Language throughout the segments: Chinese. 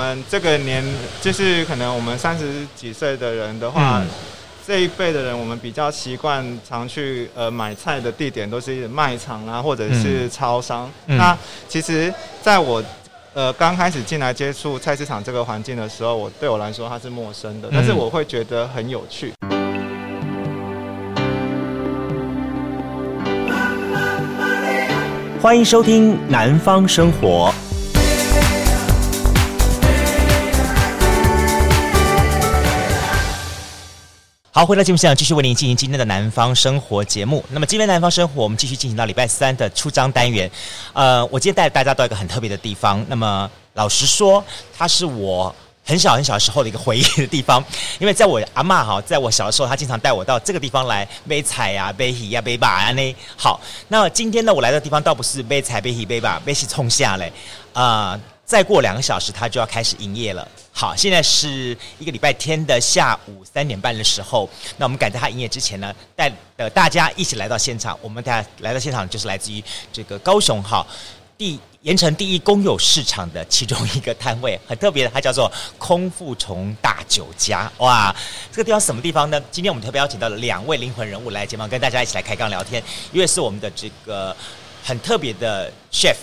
们这个年，就是可能我们三十几岁的人的话，嗯、这一辈的人，我们比较习惯常去呃买菜的地点都是卖场啊，或者是超商。嗯、那其实在我呃刚开始进来接触菜市场这个环境的时候，我对我来说它是陌生的，但是我会觉得很有趣。欢迎收听《南方生活》。好，回到节目现场，继续为您进行今天的《南方生活》节目。那么，今天《南方生活》，我们继续进行到礼拜三的出张单元。呃，我今天带大家到一个很特别的地方。那么，老实说，它是我。很小很小时候的一个回忆的地方，因为在我阿嬷哈，在我小的时候，她经常带我到这个地方来买菜呀、背鱼呀、背把啊呢。好，那今天呢，我来的地方倒不是买菜、买鱼、买肉，买是冲下嘞啊。再过两个小时，它就要开始营业了。好，现在是一个礼拜天的下午三点半的时候，那我们赶在它营业之前呢，带呃大家一起来到现场。我们大家来到现场，就是来自于这个高雄哈第。盐城第一公有市场的其中一个摊位，很特别的，它叫做空腹虫大酒家。哇，这个地方什么地方呢？今天我们特别邀请到了两位灵魂人物来节目，跟大家一起来开杠聊天。一位是我们的这个很特别的 chef，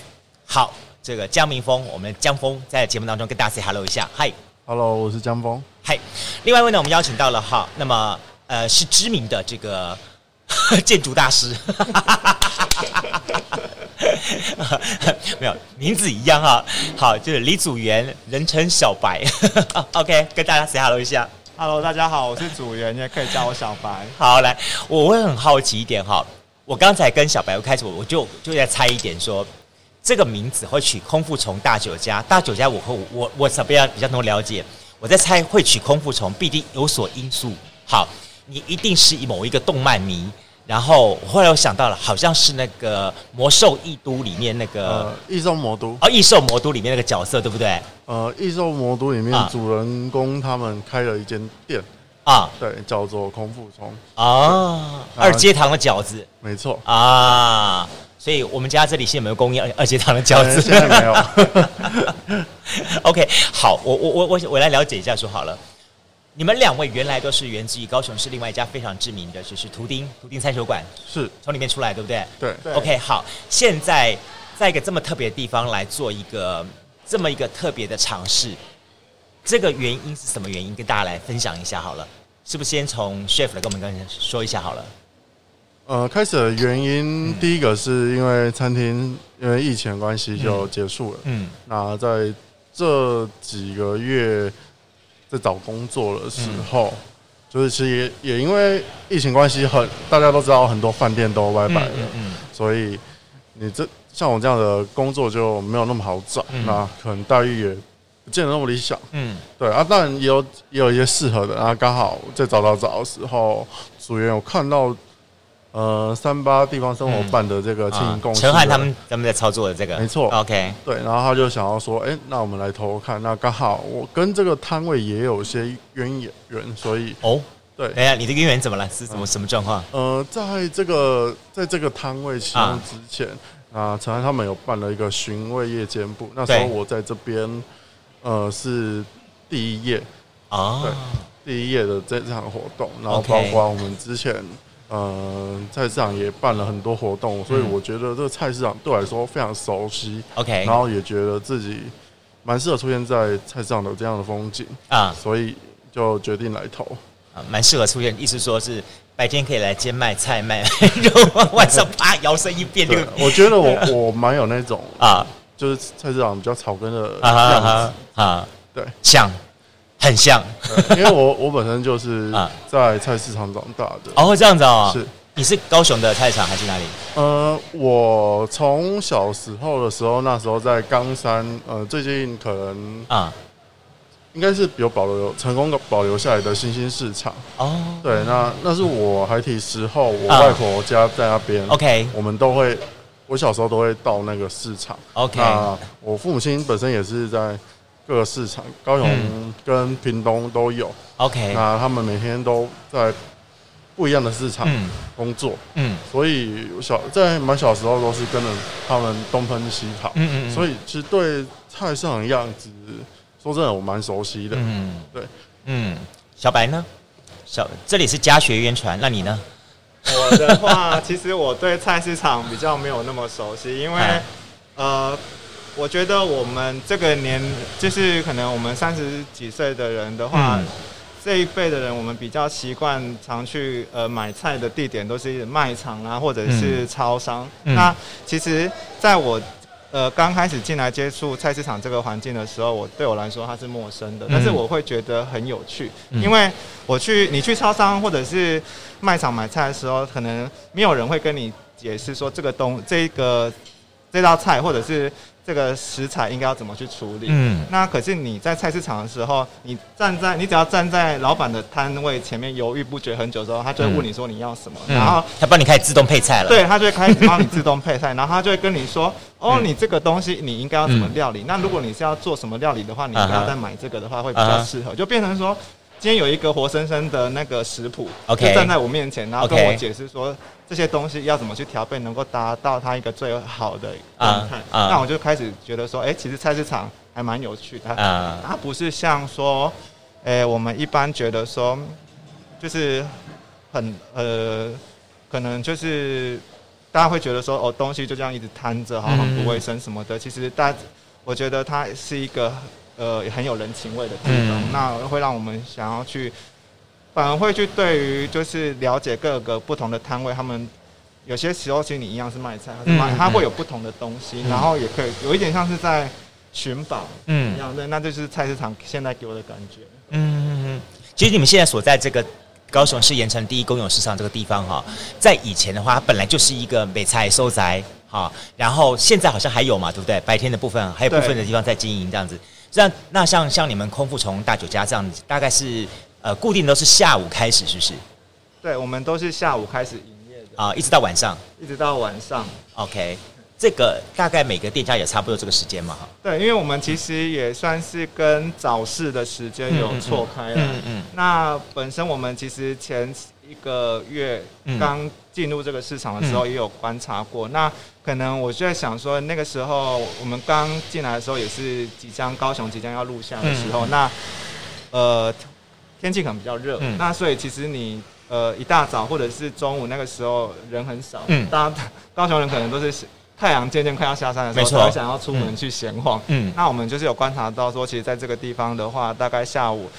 好，这个江明峰，我们江峰在节目当中跟大家 say hello 一下，嗨，hello，我是江峰，嗨。另外一位呢，我们邀请到了哈，那么呃是知名的这个 建筑大师。没有名字一样哈，好，就是李祖源，人称小白。OK，跟大家 say hello 一下。Hello，大家好，我是祖元，也可以叫我小白。好，来，我会很好奇一点哈，我刚才跟小白我开始，我就就在猜一点说，这个名字会取空腹虫大酒家，大酒家我和我我怎么样比较能了解？我在猜会取空腹虫，必定有所因素。好，你一定是某一个动漫迷。然后后来我想到了，好像是那个《魔兽异都》里面那个呃，《异兽魔都》哦，《异兽魔都》里面那个角色对不对？呃，《异兽魔都》里面主人公他们开了一间店啊，对，叫做空腹虫啊，二阶堂的饺子，没错啊，所以我们家这里现在没有供应二二阶堂的饺子？现在没有。OK，好，我我我我我来了解一下说好了。你们两位原来都是源自于高雄市另外一家非常知名的，就是图钉图钉餐酒馆，是从里面出来，对不对？对。OK，好，现在在一个这么特别的地方来做一个这么一个特别的尝试，这个原因是什么原因？跟大家来分享一下好了，是不是先从 chef 来跟我们刚才说一下好了？呃，开始的原因，嗯、第一个是因为餐厅因为疫情关系就结束了，嗯，那在这几个月。在找工作的时候，嗯、就是其实也也因为疫情关系，很大家都知道很多饭店都拜拜了，嗯所以你这像我这样的工作就没有那么好找，嗯、那可能待遇也不见得那么理想，嗯，对啊，当然也有也有一些适合的，啊刚好在找找找的时候，组员有看到。呃，三八地方生活办的这个经营公司，陈汉他们他们在操作的这个，没错，OK，对，然后他就想要说，哎、欸，那我们来投投看，那刚好我跟这个摊位也有些渊源，所以哦，对，哎呀，你的渊源怎么了？是怎么、嗯、什么状况？呃，在这个在这个摊位启用之前啊，陈汉他们有办了一个寻味夜间部，那时候我在这边，呃，是第一页啊，对，第一页的这场活动，然后包括我们之前。呃，菜市场也办了很多活动，所以我觉得这个菜市场对我来说非常熟悉。OK，然后也觉得自己蛮适合出现在菜市场的这样的风景啊，所以就决定来投啊，蛮适合出现。意思说是白天可以来兼卖菜卖 肉，晚上啪摇身一变，就我觉得我我蛮有那种啊，就是菜市场比较草根的样子啊，对，像。很像，因为我我本身就是 在菜市场长大的。哦，会这样子哦。是，你是高雄的菜市场还是哪里？呃，我从小时候的时候，那时候在冈山，呃，最近可能啊，应该是有保留成功的保留下来的新兴市场。哦，对，那那是我孩提时候，我外婆家在那边。OK，我们都会，我小时候都会到那个市场。OK，那我父母亲本身也是在。各个市场，高雄跟屏东都有。OK，那他们每天都在不一样的市场工作。嗯，嗯，所以小在蛮小时候都是跟着他们东奔西跑。嗯，嗯嗯，所以其实对菜市场的样子，说说真的，我蛮熟悉的。嗯，对，嗯，小白呢？小这里是家学渊传，那你呢？我的话，其实我对菜市场比较没有那么熟悉，因为、啊、呃，我觉得我们这个年，就是可能我们三十几岁的人的话。嗯这一辈的人，我们比较习惯常去呃买菜的地点都是卖场啊，或者是超商。嗯、那其实，在我呃刚开始进来接触菜市场这个环境的时候，我对我来说它是陌生的，但是我会觉得很有趣，嗯、因为我去你去超商或者是卖场买菜的时候，可能没有人会跟你解释说这个东这个这道菜或者是。这个食材应该要怎么去处理？嗯，那可是你在菜市场的时候，你站在你只要站在老板的摊位前面犹豫不决很久之后，他就会问你说你要什么，嗯、然后他帮你开始自动配菜了。对，他就会开始帮你自动配菜，然后他就会跟你说，哦，你这个东西你应该要怎么料理？嗯、那如果你是要做什么料理的话，你应该要再买这个的话会比较适合，就变成说。今天有一个活生生的那个食谱.就站在我面前，然后跟我解释说这些东西要怎么去调配，能够达到它一个最好的状态。Uh, uh. 那我就开始觉得说，哎、欸，其实菜市场还蛮有趣的。Uh. 它不是像说，哎、欸，我们一般觉得说，就是很呃，可能就是大家会觉得说，哦，东西就这样一直摊着，好像很不卫生什么的。嗯、其实大，我觉得它是一个。呃，很有人情味的地方，嗯、那会让我们想要去，反而会去对于就是了解各个不同的摊位，他们有些时候其实你一样是卖菜，他是卖，它会有不同的东西，嗯、然后也可以有一点像是在寻宝，嗯，一样的，那就是菜市场现在给我的感觉。嗯嗯嗯，其实你们现在所在这个高雄市盐城第一公有市场这个地方哈，在以前的话，它本来就是一个美菜收宅，哈，然后现在好像还有嘛，对不对？白天的部分还有部分的地方在经营这样子。那那像像你们空腹从大酒家这样子，大概是呃固定都是下午开始，是不是？对，我们都是下午开始营业的啊，一直到晚上，一直到晚上。OK，这个大概每个店家也差不多这个时间嘛，哈。对，因为我们其实也算是跟早市的时间有错开了。嗯嗯。嗯嗯，那本身我们其实前一个月刚进入这个市场的时候，也有观察过。嗯、那可能我就在想说，那个时候我们刚进来的时候，也是即将高雄即将要入夏的时候。嗯、那呃，天气可能比较热，嗯、那所以其实你呃一大早或者是中午那个时候人很少。嗯。大家高雄人可能都是太阳渐渐快要下山的时候，才会想要出门去闲晃。嗯。那我们就是有观察到说，其实在这个地方的话，大概下午。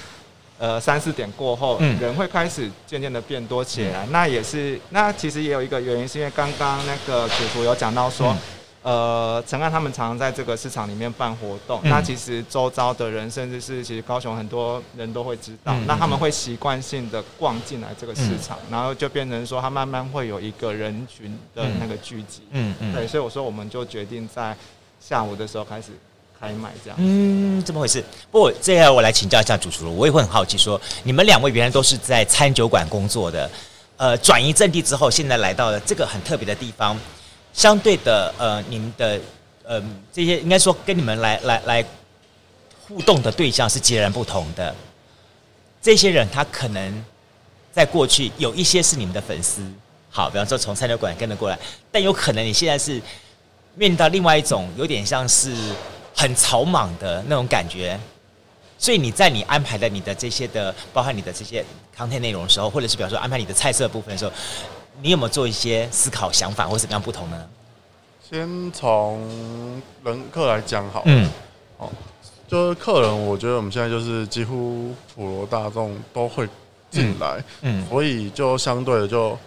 呃，三四点过后，嗯、人会开始渐渐的变多起来。嗯、那也是，那其实也有一个原因，是因为刚刚那个主厨有讲到说，嗯、呃，陈安他们常常在这个市场里面办活动。嗯、那其实周遭的人，甚至是其实高雄很多人都会知道。嗯、那他们会习惯性的逛进来这个市场，嗯、然后就变成说，他慢慢会有一个人群的那个聚集。嗯嗯。对，所以我说，我们就决定在下午的时候开始。开卖这样，嗯，这么回事。不过这样我来请教一下主厨，我也会很好奇说，说你们两位原来都是在餐酒馆工作的，呃，转移阵地之后，现在来到了这个很特别的地方，相对的，呃，你们的，呃，这些应该说跟你们来来来互动的对象是截然不同的。这些人他可能在过去有一些是你们的粉丝，好，比方说从餐酒馆跟着过来，但有可能你现在是面临到另外一种，有点像是。很草莽的那种感觉，所以你在你安排的你的这些的，包含你的这些 content 内容的时候，或者是比方说安排你的菜色部分的时候，你有没有做一些思考、想法，或者怎么样不同呢？先从人客来讲好，嗯，哦，就是客人，我觉得我们现在就是几乎普罗大众都会进来，嗯，嗯，所以就相对的就。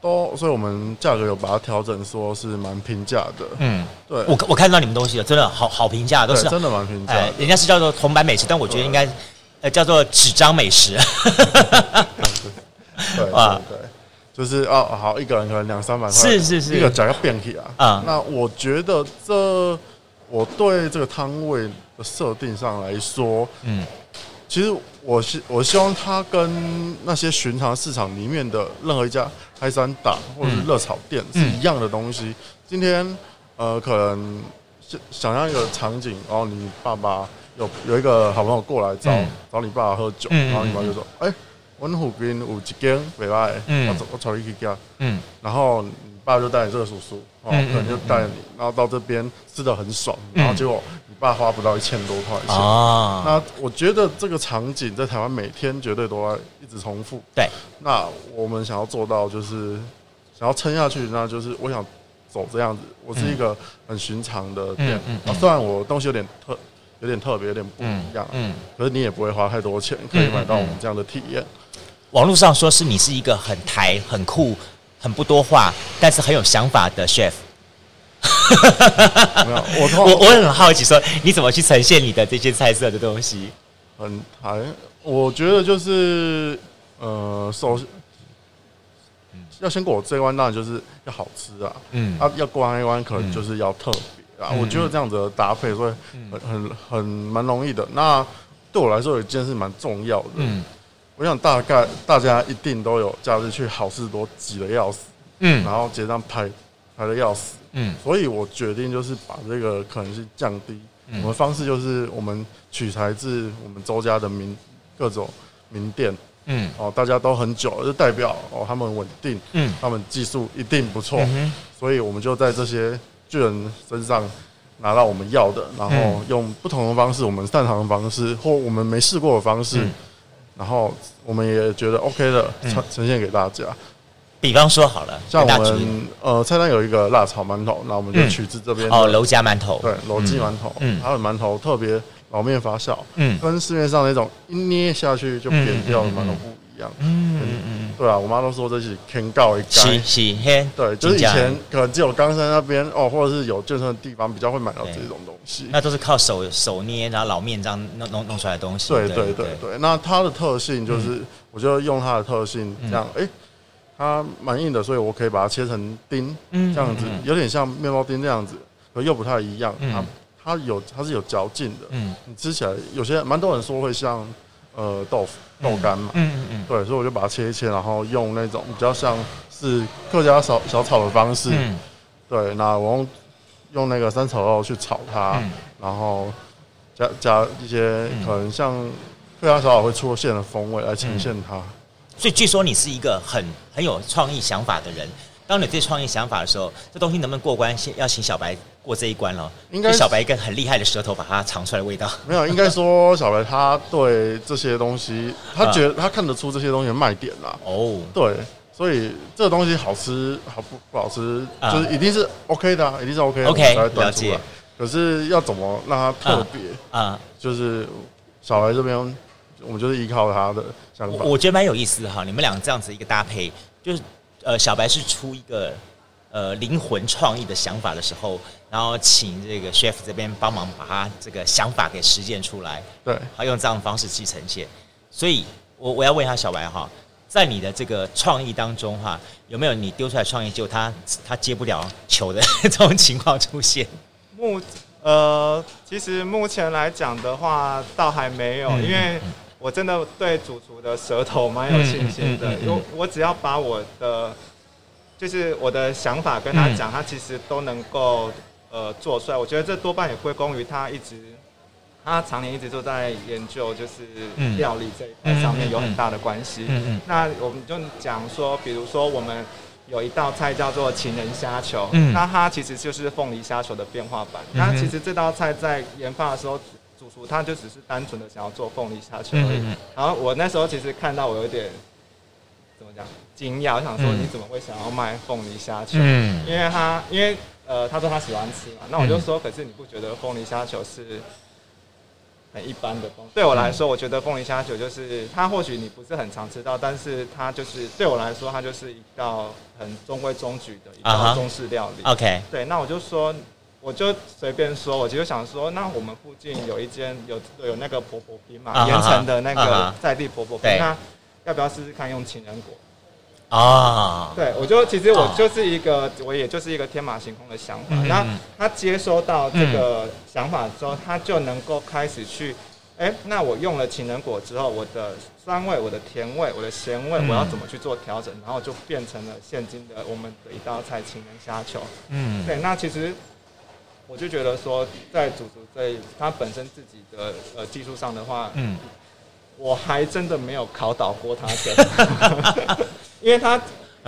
都，所以我们价格有把它调整，说是蛮平价的。嗯，对，我我看到你们东西了，真的好好平价，都是真的蛮平价。哎，人家是叫做铜板美食，但我觉得应该呃叫做纸张美食。对啊，对，就是哦，好，一个人可能两三百块，是是是，一个价要变起啊。啊、嗯，那我觉得这我对这个摊位的设定上来说，嗯。其实我希我希望它跟那些寻常市场里面的任何一家开山打或者是热炒店是一样的东西。嗯、今天呃，可能想想象一个场景，然后你爸爸有有一个好朋友过来找、嗯、找你爸爸喝酒，嗯、然后你爸就说：“哎、嗯，我们附近有一间袂歹，我我找你去家。”嗯，然后你爸就带你这个叔叔，哦，可能就带你，然后到这边吃的很爽，然后结果。爸花不到一千多块钱。啊，那我觉得这个场景在台湾每天绝对都在一直重复。对，那我们想要做到就是想要撑下去，那就是我想走这样子。我是一个很寻常的店，嗯嗯嗯、虽然我东西有点特。有点特别，有点不一样，嗯，嗯，可是你也不会花太多钱，可以买到我们这样的体验。网络上说是你是一个很台、很酷、很不多话，但是很有想法的 chef。没有，我我我很好奇，说你怎么去呈现你的这些菜色的东西？很台，我觉得就是呃，首先要先过我这一关，当然就是要好吃啊，嗯，啊，要过完一关，可能就是要特别。啊，我觉得这样子的搭配会很很很蛮容易的。那对我来说有一件事蛮重要的。嗯，我想大概大家一定都有假日去好事多挤的要死。嗯，然后结账排排的要死。嗯，所以我决定就是把这个可能性降低。我们方式就是我们取材自我们周家的名各种名店。嗯，哦，大家都很久，就代表哦他们稳定。嗯，他们技术一定不错。所以我们就在这些。巨人身上拿到我们要的，然后用不同的方式，我们擅长的方式，或我们没试过的方式，然后我们也觉得 OK 的呈呈现给大家。比方说好了，像我们呃菜单有一个辣炒馒头，那我们就取自这边哦，楼家馒头，对，楼记馒头，嗯，它的馒头特别老面发酵，嗯，跟市面上那种一捏下去就扁掉的馒头不一样，嗯嗯嗯，对啊，我妈都说这是天告一干，是是，对，就是以前可能只有冈山那边哦，或者是有健身的地方比较会买到这种东西，那都是靠手手捏，然后老面这样弄弄弄出来的东西。对对对对，那它的特性就是，我就用它的特性这样，哎，它蛮硬的，所以我可以把它切成丁，这样子有点像面包丁这样子，可又不太一样，它它有它是有嚼劲的，嗯，你吃起来有些蛮多人说会像。呃，豆腐豆干嘛，嗯嗯嗯，对，所以我就把它切一切，然后用那种比较像是客家小小炒的方式，嗯，对，那我用用那个三炒肉去炒它，嗯、然后加加一些可能像客家小炒会出现的风味来呈现它。所以据说你是一个很很有创意想法的人。当你对创意想法的时候，这东西能不能过关？先要请小白过这一关了。应该小白一个很厉害的舌头，把它尝出来的味道。没有，应该说小白他对这些东西，他觉得他看得出这些东西的卖点啦。哦，对，所以这个东西好吃好不不好吃，就是一定是 OK 的，一定是 OK 的。OK，了解。可是要怎么让它特别啊？就是小白这边，我们就是依靠他的想法。我觉得蛮有意思的哈，你们两个这样子一个搭配，就是。呃，小白是出一个呃灵魂创意的想法的时候，然后请这个 chef 这边帮忙把他这个想法给实践出来。对，他用这样的方式去呈现。所以我我要问一下小白哈，在你的这个创意当中哈，有没有你丢出来创意就他他接不了球的 这种情况出现？目呃，其实目前来讲的话，倒还没有，嗯、因为。我真的对主厨的舌头蛮有信心的，因为我只要把我的，就是我的想法跟他讲，他其实都能够呃做出来。我觉得这多半也归功于他一直，他常年一直都在研究，就是料理这一块上面有很大的关系。那我们就讲说，比如说我们有一道菜叫做情人虾球，那它其实就是凤梨虾球的变化版。那其实这道菜在研发的时候。主厨他就只是单纯的想要做凤梨虾球而已，然后我那时候其实看到我有点怎么讲惊讶，我想说你怎么会想要卖凤梨虾球？嗯，因为他因为呃他说他喜欢吃嘛，那我就说可是你不觉得凤梨虾球是很一般的东西？对我来说，我觉得凤梨虾球就是它或许你不是很常吃到，但是它就是对我来说它就是一道很中规中矩的一道中式料理。OK，对，那我就说。我就随便说，我就想说，那我们附近有一间有有那个婆婆冰嘛，盐城的那个在地婆婆冰，那要不要试试看用情人果？啊，对，我就其实我就是一个，我也就是一个天马行空的想法。那他接收到这个想法之后，他就能够开始去，哎，那我用了情人果之后，我的酸味、我的甜味、我的咸味，我要怎么去做调整？然后就变成了现今的我们的一道菜——情人虾球。嗯，对，那其实。我就觉得说，在主厨在他本身自己的呃技术上的话，嗯，我还真的没有考倒过他的，因为他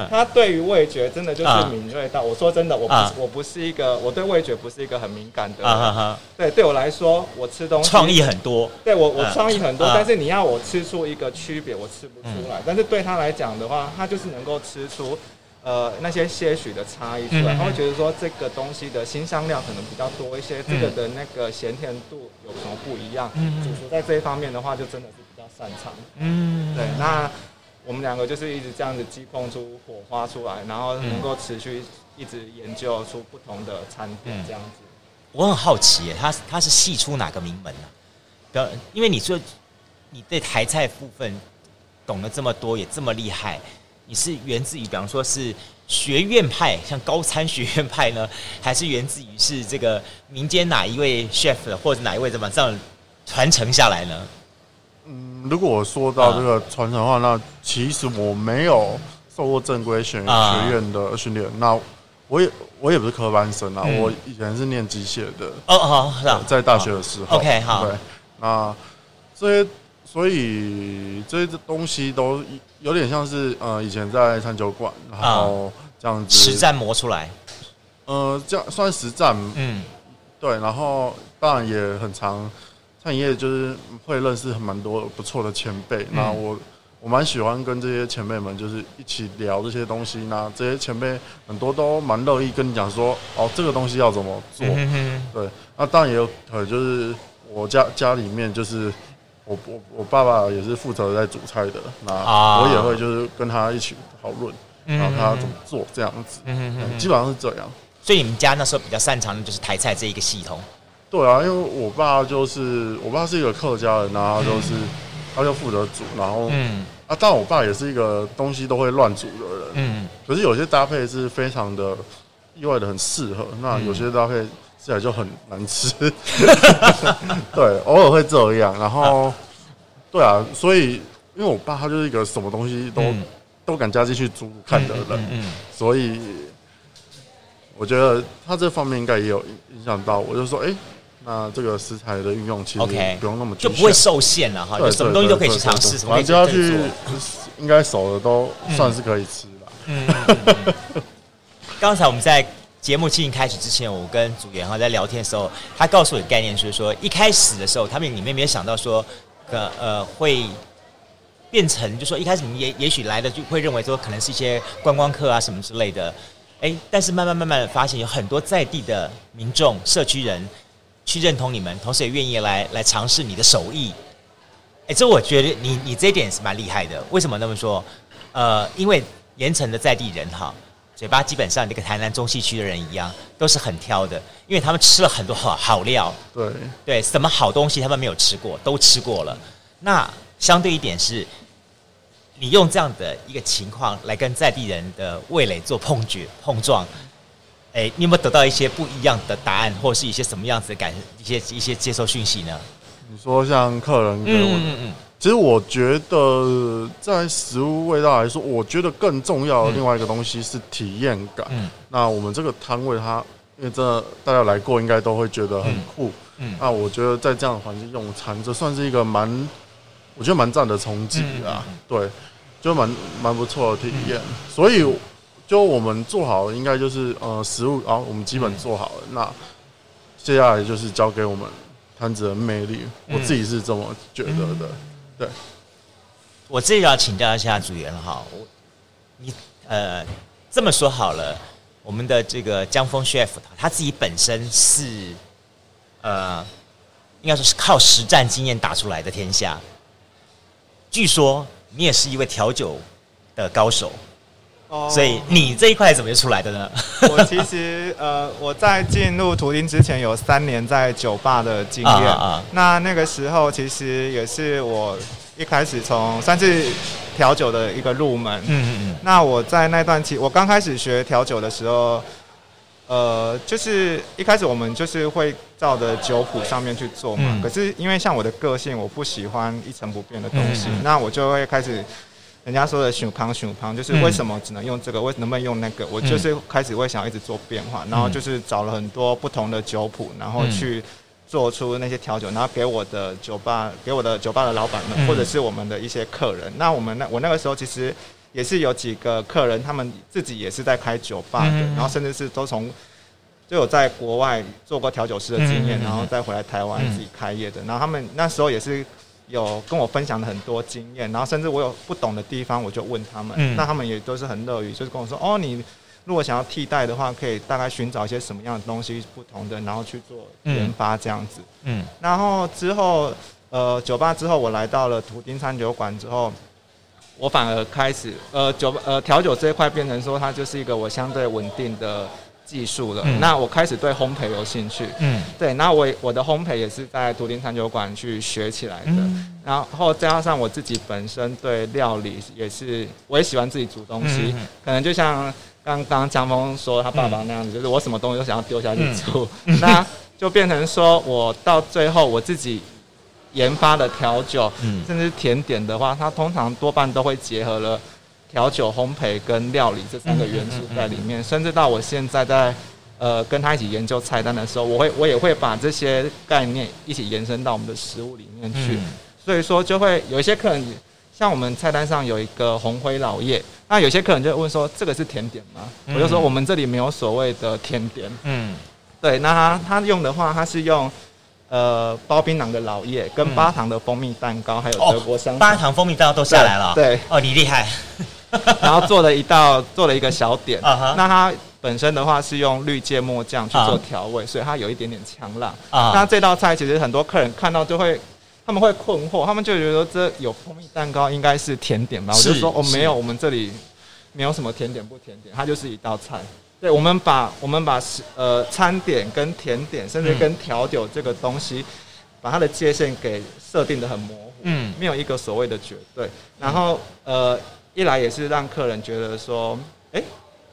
他对于味觉真的就是敏锐到。我说真的，我不是我不是一个，我对味觉不是一个很敏感的人。对，对我来说，我吃东西创意很多。对我，我创意很多，但是你要我吃出一个区别，我吃不出来。但是对他来讲的话，他就是能够吃出。呃，那些些许的差异出来，他会觉得说这个东西的新香料可能比较多一些，这个的那个咸甜度有什么不一样？主厨在这一方面的话，就真的是比较擅长。嗯，对。那我们两个就是一直这样子激碰出火花出来，然后能够持续一直研究出不同的餐点这样子。我很好奇耶，他他是系出哪个名门呢？因为你说你对台菜部分懂得这么多，也这么厉害。你是源自于，比方说是学院派，像高参学院派呢，还是源自于是这个民间哪一位 chef 或者哪一位怎么这样传承下来呢？嗯，如果我说到这个传承的话，嗯、那其实我没有受过正规学学院的训练，嗯、那我也我也不是科班生啊，嗯、我以前是念机械的。哦哦，是啊，在大学的时候。OK，好。对，那这些。所以这些东西都有点像是呃，以前在餐酒馆，然后这样子。实战磨出来，呃，这样算实战，嗯，对，然后当然也很常餐饮业就是会认识很蛮多不错的前辈，那我我蛮喜欢跟这些前辈们就是一起聊这些东西，那这些前辈很多都蛮乐意跟你讲说，哦，这个东西要怎么做，对，那当然也有可能就是我家家里面就是。我我我爸爸也是负责在煮菜的，那我也会就是跟他一起讨论，然后他怎么做这样子，基本上是这样。所以你们家那时候比较擅长的就是台菜这一个系统。对啊，因为我爸就是我爸是一个客家人，然后就是他就负责煮，然后嗯啊，但我爸也是一个东西都会乱煮的人，嗯，可是有些搭配是非常的意外的很适合，那有些搭配。吃起来就很难吃，对，偶尔会这样。然后，对啊，所以因为我爸他就是一个什么东西都、嗯、都敢加进去煮看的人，嗯嗯嗯、所以我觉得他这方面应该也有影响到。我就说，哎、欸，那这个食材的运用其实不用那么就不会受限了哈，就什么东西都可以去尝试，什么只要去应该熟的都算是可以吃了。嗯，刚才我们在。节目进行开始之前，我跟组员哈在聊天的时候，他告诉我的概念就是说，一开始的时候，他们里面没有想到说，呃呃会变成，就说一开始你也也许来的就会认为说，可能是一些观光客啊什么之类的，哎，但是慢慢慢慢的发现，有很多在地的民众、社区人去认同你们，同时也愿意来来尝试你的手艺。哎，这我觉得你你这一点是蛮厉害的。为什么那么说？呃，因为盐城的在地人哈。嘴巴基本上，那个台南中西区的人一样，都是很挑的，因为他们吃了很多好好料。对对，什么好东西他们没有吃过，都吃过了。那相对一点是，你用这样的一个情况来跟在地人的味蕾做碰决碰撞，哎，你有没有得到一些不一样的答案，或是一些什么样子的感一些一些接收讯息呢？你说像客人给我嗯嗯其实我觉得，在食物味道来说，我觉得更重要的另外一个东西是体验感。嗯，那我们这个摊位，它因为这大家来过，应该都会觉得很酷。嗯，嗯，那我觉得在这样的环境用餐，这算是一个蛮，我觉得蛮赞的冲击啊。嗯、对，就蛮蛮不错的体验。嗯、所以，就我们做好了，应该就是呃，食物啊，我们基本做好了。嗯、那接下来就是交给我们摊子的魅力。嗯、我自己是这么觉得的。对，我这里要请教一下组员了哈，我你呃这么说好了，我们的这个江峰 chef 他自己本身是呃应该说是靠实战经验打出来的天下，据说你也是一位调酒的高手。Oh, 所以你这一块怎么出来的呢？我其实呃，我在进入图钉之前有三年在酒吧的经验。啊啊啊那那个时候其实也是我一开始从算是调酒的一个入门。嗯嗯嗯。那我在那段期，我刚开始学调酒的时候，呃，就是一开始我们就是会照着酒谱上面去做嘛。嗯、可是因为像我的个性，我不喜欢一成不变的东西，嗯嗯那我就会开始。人家说的“熊胖熊胖”，就是为什么只能用这个？为能不能用那个？我就是开始会想要一直做变化，然后就是找了很多不同的酒谱，然后去做出那些调酒，然后给我的酒吧、给我的酒吧的老板们，或者是我们的一些客人。那我们那我那个时候其实也是有几个客人，他们自己也是在开酒吧的，然后甚至是都从就有在国外做过调酒师的经验，然后再回来台湾自己开业的。然后他们那时候也是有跟我分享了很多经验，然后甚至我有不懂的地方，我就问他们，那他们也都是很乐于，就是跟我说，哦，你。如果想要替代的话，可以大概寻找一些什么样的东西不同的，然后去做研发这样子。嗯，然后之后呃酒吧之后，我来到了图丁餐酒馆之后，我反而开始呃酒呃调酒这一块变成说它就是一个我相对稳定的技术了。嗯、那我开始对烘焙有兴趣。嗯，对，那我我的烘焙也是在图丁餐酒馆去学起来的。嗯、然后再加上我自己本身对料理也是，我也喜欢自己煮东西，嗯、可能就像。刚刚江峰说他爸爸那样子，就是我什么东西都想要丢下去煮，那就变成说我到最后我自己研发的调酒，甚至甜点的话，它通常多半都会结合了调酒、烘焙跟料理这三个元素在里面，甚至到我现在在呃跟他一起研究菜单的时候，我会我也会把这些概念一起延伸到我们的食物里面去，所以说就会有一些客人。像我们菜单上有一个红灰老叶，那有些客人就会问说：“这个是甜点吗？”嗯、我就说：“我们这里没有所谓的甜点。”嗯，对。那他他用的话，他是用呃包槟榔的老叶跟八糖的蜂蜜蛋糕，还有德国香肠、哦、八糖蜂蜜蛋糕都下来了。对，哦，你厉害。然后做了一道，做了一个小点。Uh huh、那它本身的话是用绿芥末酱去做调味，uh huh、所以它有一点点呛辣。Uh huh、那这道菜其实很多客人看到就会。他们会困惑，他们就觉得这有蜂蜜蛋糕应该是甜点吧？我就说哦，没有，我们这里没有什么甜点不甜点，它就是一道菜。对，我们把我们把呃餐点跟甜点，甚至跟调酒这个东西，嗯、把它的界限给设定的很模糊，嗯，没有一个所谓的绝对。然后呃，一来也是让客人觉得说，哎，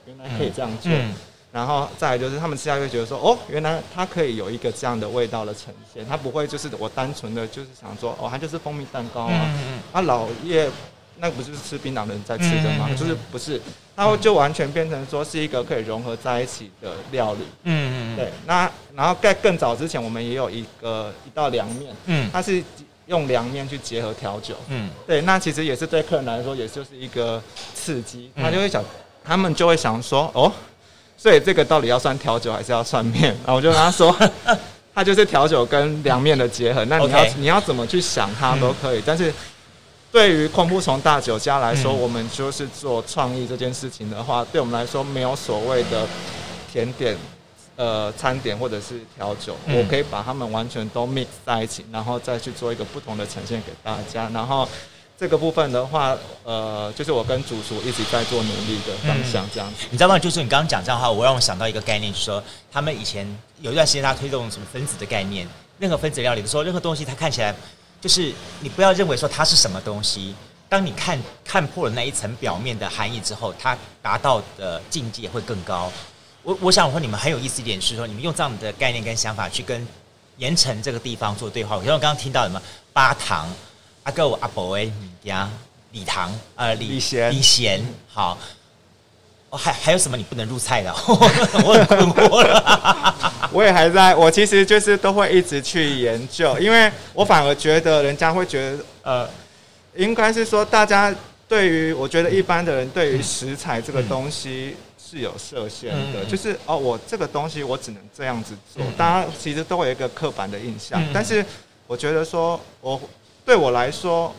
原来可以这样做。嗯嗯然后再来就是他们吃下去觉得说，哦，原来它可以有一个这样的味道的呈现，它不会就是我单纯的就是想说，哦，它就是蜂蜜蛋糕啊，嗯嗯啊老叶那不就是吃槟榔的人在吃的吗？嗯嗯就是不是，它就完全变成说是一个可以融合在一起的料理。嗯嗯对，那然后在更早之前，我们也有一个一道凉面，嗯，它是用凉面去结合调酒，嗯，对，那其实也是对客人来说，也就是一个刺激，他就会想，他们就会想说，哦。所以这个到底要算调酒还是要算面？然后我就跟他说，它就是调酒跟凉面的结合。那你要你要怎么去想它都可以。嗯、但是对于空腹从大酒家来说，嗯、我们就是做创意这件事情的话，对我们来说没有所谓的甜点、呃餐点或者是调酒，嗯、我可以把它们完全都 mix 在一起，然后再去做一个不同的呈现给大家，然后。这个部分的话，呃，就是我跟主厨一直在做努力的方向，这样子。嗯、你知道吗？就是你刚刚讲这样的话，我让我想到一个概念，就是说他们以前有一段时间他推动什么分子的概念，任何分子料理的时候，任何东西它看起来就是你不要认为说它是什么东西，当你看看破了那一层表面的含义之后，它达到的境界会更高。我我想说你们很有意思一点是说，你们用这样的概念跟想法去跟盐城这个地方做对话。我像我刚刚听到什么八糖。阿哥，阿伯哎，米家李唐，呃，李李贤，李贤，好，哦，还还有什么你不能入菜的？我很困惑了。我也还在，我其实就是都会一直去研究，因为我反而觉得人家会觉得，呃，应该是说大家对于，我觉得一般的人对于食材这个东西是有设限的，就是哦，我这个东西我只能这样子做，大家其实都会有一个刻板的印象，但是我觉得说我。对我来说，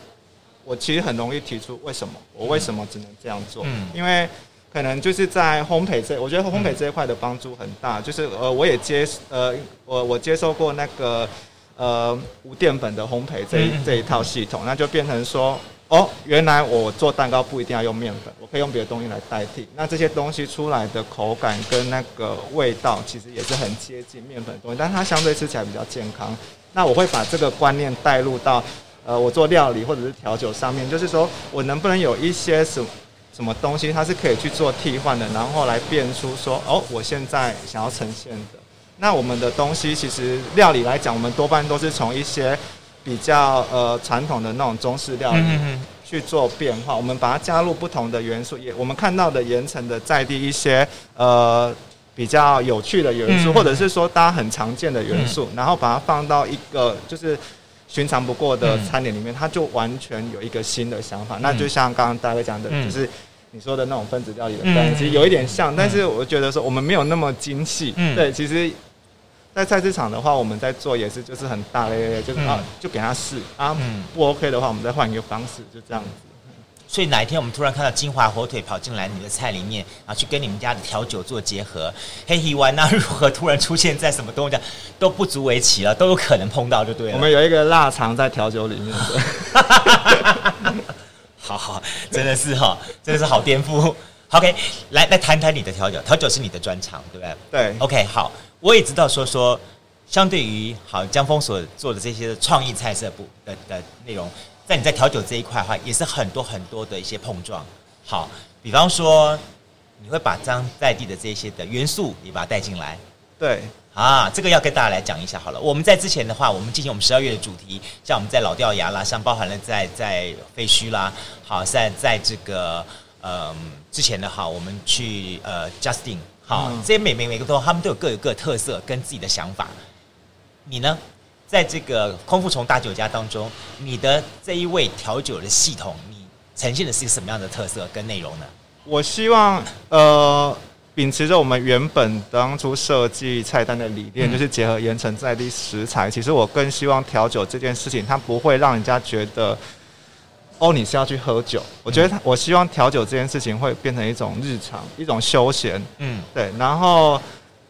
我其实很容易提出为什么我为什么只能这样做？嗯，因为可能就是在烘焙这，我觉得烘焙这一块的帮助很大。就是呃，我也接呃，我我接受过那个呃无淀粉的烘焙这一这一套系统，那就变成说，哦，原来我做蛋糕不一定要用面粉，我可以用别的东西来代替。那这些东西出来的口感跟那个味道，其实也是很接近面粉的东西，但是它相对吃起来比较健康。那我会把这个观念带入到。呃，我做料理或者是调酒上面，就是说我能不能有一些什么什么东西，它是可以去做替换的，然后来变出说，哦，我现在想要呈现的。那我们的东西其实料理来讲，我们多半都是从一些比较呃传统的那种中式料理去做变化，我们把它加入不同的元素，也我们看到的盐城的在地一些呃比较有趣的元素，或者是说大家很常见的元素，然后把它放到一个就是。寻常不过的餐点里面，它就完全有一个新的想法。那就像刚刚大家讲的，就是你说的那种分子料理的概念，其实有一点像，但是我觉得说我们没有那么精细。嗯，对，其实，在菜市场的话，我们在做也是就是很大咧，就是啊，就给他试啊，不 OK 的话，我们再换一个方式，就这样子。所以哪一天我们突然看到金华火腿跑进来你的菜里面，然后去跟你们家的调酒做结合，黑皮丸那如何突然出现在什么东西都不足为奇了，都有可能碰到就对了。我们有一个腊肠在调酒里面。好好，真的是哈，真的是好颠覆。OK，来来谈谈你的调酒，调酒是你的专长，对不对？对。OK，好，我也知道说说，相对于好江峰所做的这些创意菜色部的的内容，在你在调酒这一块的话，也是很多很多的一些碰撞。好，比方说，你会把这样在地的这些的元素，你把它带进来。对。啊，这个要跟大家来讲一下好了。我们在之前的话，我们进行我们十二月的主题，像我们在老掉牙啦，像包含了在在废墟啦，好在在这个呃之前的哈，我们去呃 Justin 好，这些每每每个都他们都有各有各的特色跟自己的想法。你呢，在这个空腹虫大酒家当中，你的这一位调酒的系统，你呈现的是一个什么样的特色跟内容呢？我希望呃。秉持着我们原本当初设计菜单的理念，就是结合盐城在地食材。其实我更希望调酒这件事情，它不会让人家觉得，哦，你是要去喝酒。我觉得，我希望调酒这件事情会变成一种日常，一种休闲。嗯，对。然后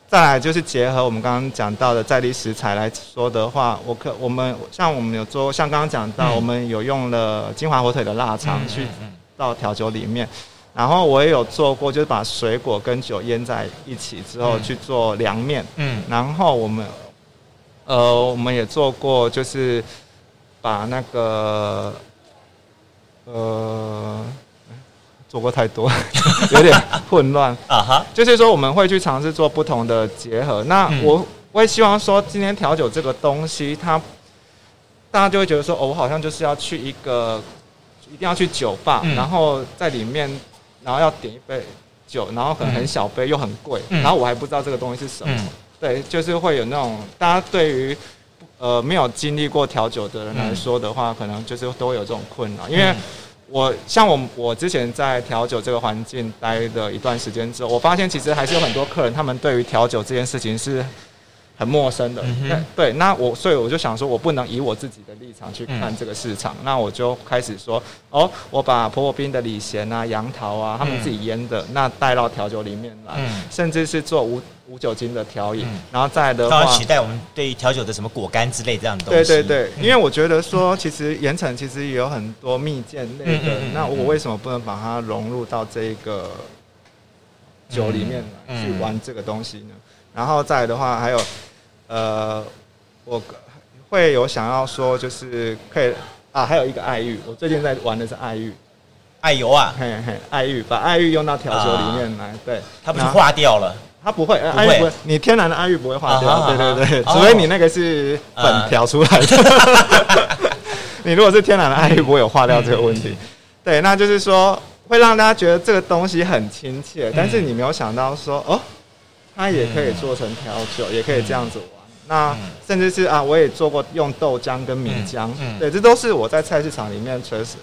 再来就是结合我们刚刚讲到的在地食材来说的话，我可我们像我们有做，像刚刚讲到，我们有用了金华火腿的腊肠去到调酒里面。然后我也有做过，就是把水果跟酒腌在一起之后去做凉面。嗯，然后我们，呃，我们也做过，就是把那个，呃，做过太多，有点混乱啊哈。就是说我们会去尝试做不同的结合。那我我也希望说，今天调酒这个东西，它大家就会觉得说，哦，我好像就是要去一个，一定要去酒吧，然后在里面。然后要点一杯酒，然后可能很小杯又很贵，嗯、然后我还不知道这个东西是什么。嗯、对，就是会有那种大家对于呃没有经历过调酒的人来说的话，嗯、可能就是都会有这种困扰。因为我像我我之前在调酒这个环境待了一段时间之后，我发现其实还是有很多客人，他们对于调酒这件事情是。很陌生的，嗯、对，那我所以我就想说，我不能以我自己的立场去看这个市场，嗯、那我就开始说，哦，我把婆婆冰的李贤啊、杨桃啊，他们自己腌的，嗯、那带到调酒里面来，嗯、甚至是做无无酒精的调饮，嗯、然后再来的话，取代我们对于调酒的什么果干之类这样的东西。对对对，因为我觉得说，其实盐城其实也有很多蜜饯类的，那我为什么不能把它融入到这个酒里面来去玩这个东西呢？然后再来的话，还有。呃，我会有想要说，就是可以啊，还有一个爱玉，我最近在玩的是爱玉，爱油啊，嘿嘿，爱玉，把爱玉用到调酒里面来，对，它不是化掉了，它不会，爱玉不会，你天然的爱玉不会化掉，对对对，除非你那个是粉调出来的，你如果是天然的爱玉，不会有化掉这个问题，对，那就是说会让大家觉得这个东西很亲切，但是你没有想到说哦。它也可以做成调酒，嗯、也可以这样子玩。嗯、那甚至是啊，我也做过用豆浆跟米浆，嗯嗯、对，这都是我在菜市场里面随时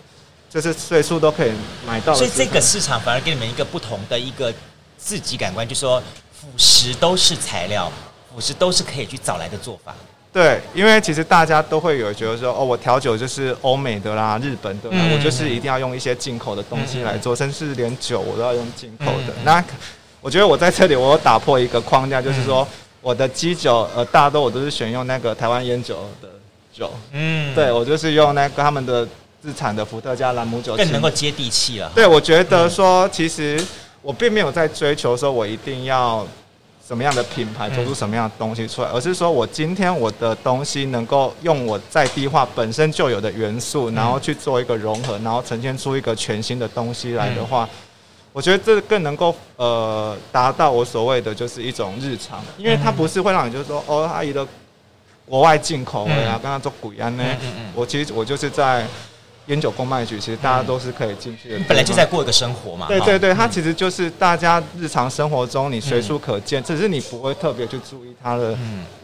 就是随处都可以买到的。所以这个市场反而给你们一个不同的一个自己感官，就是说辅食都是材料，辅食都是可以去找来的做法。对，因为其实大家都会有觉得说，哦，我调酒就是欧美的啦、日本的啦，嗯、我就是一定要用一些进口的东西来做，嗯、甚至连酒我都要用进口的。嗯、那我觉得我在这里，我有打破一个框架，就是说我的基酒，呃，大多我都是选用那个台湾烟酒的酒，嗯，对，我就是用那个他们的自产的伏特加兰姆酒，更能够接地气了。对，我觉得说，其实我并没有在追求说我一定要什么样的品牌做出什么样的东西出来，而是说我今天我的东西能够用我在地化本身就有的元素，然后去做一个融合，然后呈现出一个全新的东西来的话。我觉得这更能够呃达到我所谓的就是一种日常，因为它不是会让你就是说哦，阿姨的国外进口的啊，刚刚做鬼安呢。我其实我就是在烟酒公卖局，其实大家都是可以进去的。本来就在过一个生活嘛。对对对，它其实就是大家日常生活中你随处可见，只是你不会特别去注意它的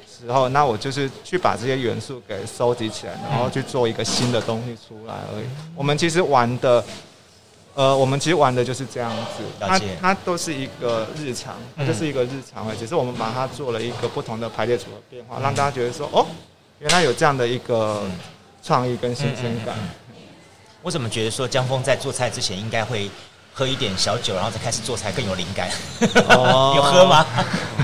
时候，那我就是去把这些元素给收集起来，然后去做一个新的东西出来而已。我们其实玩的。呃，我们其实玩的就是这样子，它它都是一个日常，它就是一个日常而已，只是我们把它做了一个不同的排列组合变化，让大家觉得说，哦，原来有这样的一个创意跟新鲜感。我怎么觉得说江峰在做菜之前应该会喝一点小酒，然后再开始做菜更有灵感？哦、有喝吗？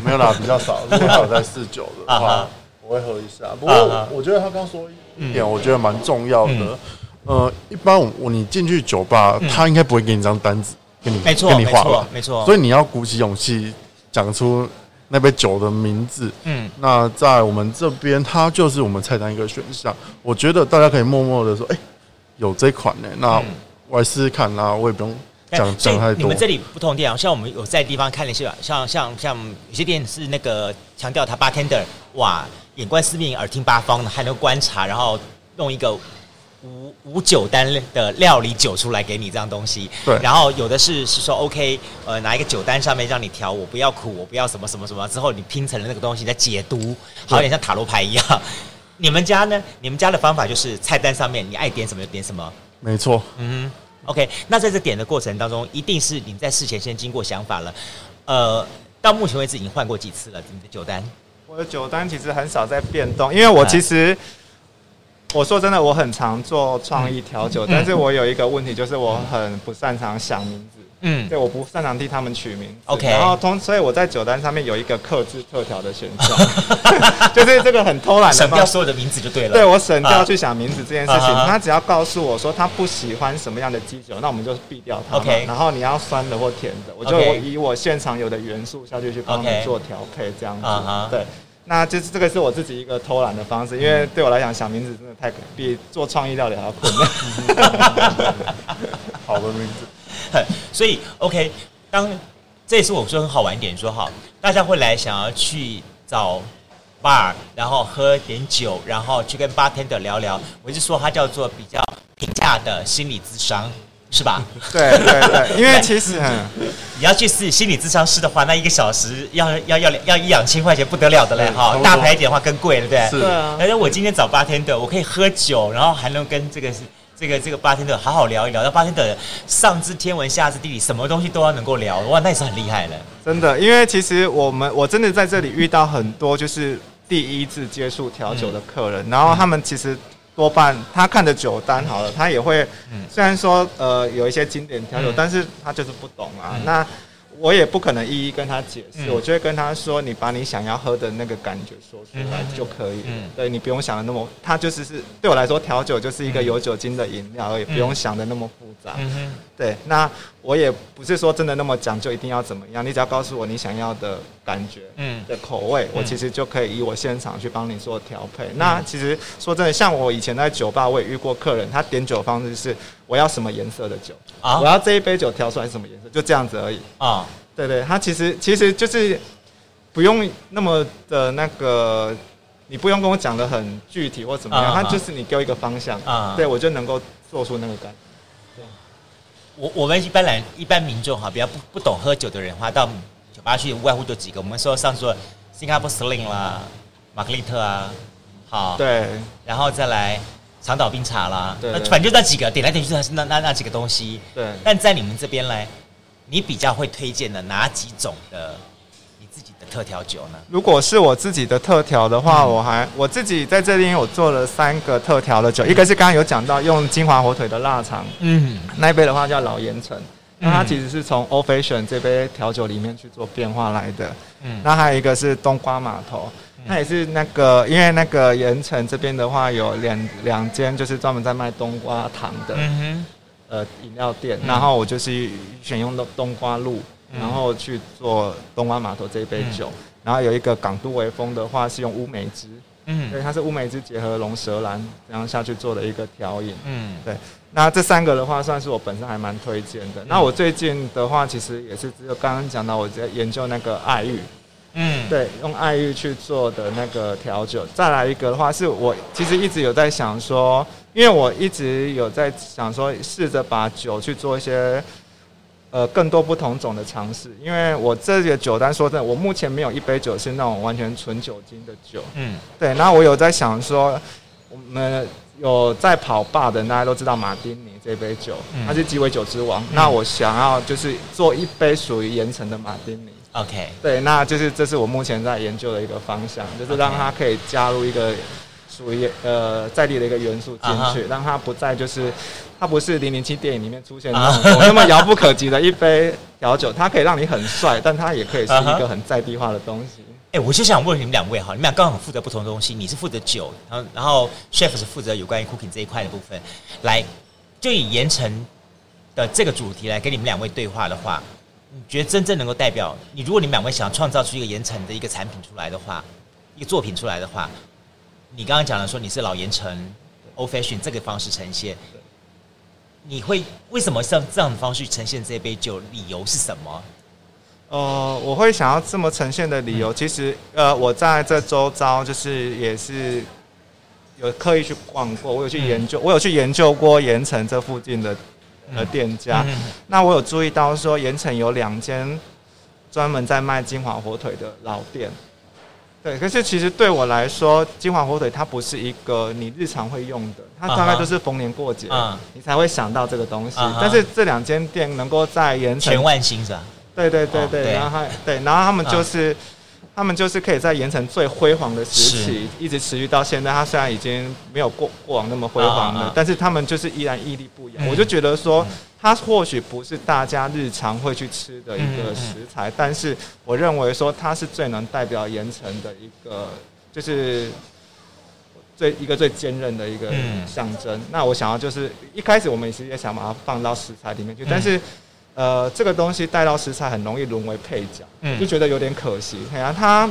没有啦，比较少。如果他有在试酒的话，我会喝一下。不过我觉得他刚说一点，我觉得蛮重要的。嗯呃，一般我你进去酒吧，嗯、他应该不会给你张单子，给你没错，给你画吧，没错。所以你要鼓起勇气讲出那杯酒的名字。嗯，那在我们这边，它就是我们菜单一个选项。我觉得大家可以默默的说，哎、欸，有这款呢，那我来试试看，那我也不用讲讲太多。你们这里不同店，像我们有在地方看了一些，像像像有些店是那个强调他 bartender，哇，眼观四面，耳听八方的，还能观察，然后弄一个。无无酒单的料理酒出来给你这样东西，对，然后有的是是说 OK，呃，拿一个酒单上面让你调，我不要苦，我不要什么什么什么，之后你拼成了那个东西在解读，好有点像塔罗牌一样。你们家呢？你们家的方法就是菜单上面你爱点什么就点什么，没错。嗯，OK。那在这点的过程当中，一定是你在事前先经过想法了。呃，到目前为止已经换过几次了你的酒单？我的酒单其实很少在变动，因为我其实。我说真的，我很常做创意调酒，嗯、但是我有一个问题，就是我很不擅长想名字。嗯，对，我不擅长替他们取名。OK，然后通，所以我在酒单上面有一个克制特调的选项，就是这个很偷懒的，省掉所有的名字就对了。对，我省掉去想名字这件事情，啊、他只要告诉我说他不喜欢什么样的基酒，那我们就避掉它。OK，然后你要酸的或甜的，我就以我现场有的元素下去去帮你做调配，这样子。对。那就是这个是我自己一个偷懒的方式，因为对我来讲想名字真的太比做创意料理还要困难。好的名字，所以 OK，当这也是我说很好玩一点，说好，大家会来想要去找 bar，然后喝点酒，然后去跟 bartender 聊聊，我就说它叫做比较平价的心理咨商。是吧？对对对，因为其实你要去试心理智商师的话，那一个小时要要要要一两千块钱不得了的嘞哈，大牌一点的话更贵，对不对？是啊。而且我今天找 bartender，我可以喝酒，然后还能跟这个这个这个 bartender 好好聊一聊。那 bartender 上知天文下知地理，什么东西都要能够聊，哇，那也是很厉害的。真的，因为其实我们我真的在这里遇到很多就是第一次接触调酒的客人，然后他们其实。多半他看的酒单好了，他也会，虽然说呃有一些经典调酒，但是他就是不懂啊。那我也不可能一一跟他解释，我就会跟他说，你把你想要喝的那个感觉说出来就可以了。对，你不用想的那么，他就是是对我来说调酒就是一个有酒精的饮料而已，不用想的那么复杂。对，那我也不是说真的那么讲究，一定要怎么样。你只要告诉我你想要的感觉，嗯，的口味，嗯、我其实就可以以我现场去帮你做调配。嗯、那其实说真的，像我以前在酒吧，我也遇过客人，他点酒方式是我要什么颜色的酒啊，我要这一杯酒调出来什么颜色，就这样子而已啊。对对，他其实其实就是不用那么的那个，你不用跟我讲的很具体或怎么样，他、啊、就是你给我一个方向啊，对我就能够做出那个感觉。我我们一般来一般民众哈，比较不不懂喝酒的人的话，到酒吧去无外乎就几个。我们说上说新加坡 Sling 啦，玛格丽特啊，好，对，然后再来长岛冰茶啦，对，对，反正就那几个，点来点去还是那那那几个东西。对，但在你们这边来，你比较会推荐的哪几种的？特调酒呢？如果是我自己的特调的话，嗯、我还我自己在这边我做了三个特调的酒，嗯、一个是刚刚有讲到用金华火腿的腊肠，嗯，那一杯的话叫老盐城，那它其实是从 Old Fashion 这杯调酒里面去做变化来的，嗯，那还有一个是冬瓜码头，那、嗯、也是那个因为那个盐城这边的话有两两间就是专门在卖冬瓜糖的，嗯哼，呃饮料店，然后我就是选用的冬瓜露。然后去做东湾码头这一杯酒，嗯、然后有一个港都微风的话是用乌梅汁，嗯，对，它是乌梅汁结合龙舌兰，然后下去做的一个调饮，嗯，对。那这三个的话，算是我本身还蛮推荐的。嗯、那我最近的话，其实也是只有刚刚讲到我在研究那个爱玉，嗯，对，用爱玉去做的那个调酒。再来一个的话，是我其实一直有在想说，因为我一直有在想说，试着把酒去做一些。呃，更多不同种的尝试，因为我这个酒单说真的，我目前没有一杯酒是那种完全纯酒精的酒。嗯，对。然后我有在想说，我们有在跑吧的，大家都知道马丁尼这杯酒，嗯、它是鸡尾酒之王。嗯、那我想要就是做一杯属于盐城的马丁尼。OK，对，那就是这是我目前在研究的一个方向，就是让它可以加入一个属于呃在地的一个元素进去，uh huh. 让它不再就是它不是零零七电影里面出现的那种那么遥不可及的一杯调酒，它可以让你很帅，但它也可以是一个很在地化的东西。哎、uh 我就想问你们两位哈，你们俩刚好负责不同的东西，你是负责酒，然后然后 chef 是负责有关于 cooking 这一块的部分，来就以盐城的这个主题来跟你们两位对话的话。你觉得真正能够代表你？如果你们两位想要创造出一个盐城的一个产品出来的话，一个作品出来的话，你刚刚讲了说你是老盐城 Old Fashion 这个方式呈现，你会为什么像这样的方式呈现这杯酒？理由是什么？呃，我会想要这么呈现的理由，其实呃，我在这周遭就是也是有刻意去逛过，我有去研究，我有去研究过盐城这附近的。呃店家，那我有注意到说，盐城有两间专门在卖金华火腿的老店，对。可是其实对我来说，金华火腿它不是一个你日常会用的，它大概都是逢年过节，嗯、你才会想到这个东西。嗯、但是这两间店能够在盐城全万兴是吧？对对对对，然后对，然后他们就是。嗯他们就是可以在盐城最辉煌的时期，一直持续到现在。他虽然已经没有过过往那么辉煌了，啊啊但是他们就是依然屹立不摇。嗯、我就觉得说，它或许不是大家日常会去吃的一个食材，嗯嗯、但是我认为说它是最能代表盐城的一个，就是最一个最坚韧的一个象征。嗯、那我想要就是一开始我们其实也想把它放到食材里面去，嗯、但是。呃，这个东西带到食材很容易沦为配角，嗯，就觉得有点可惜。哎呀，它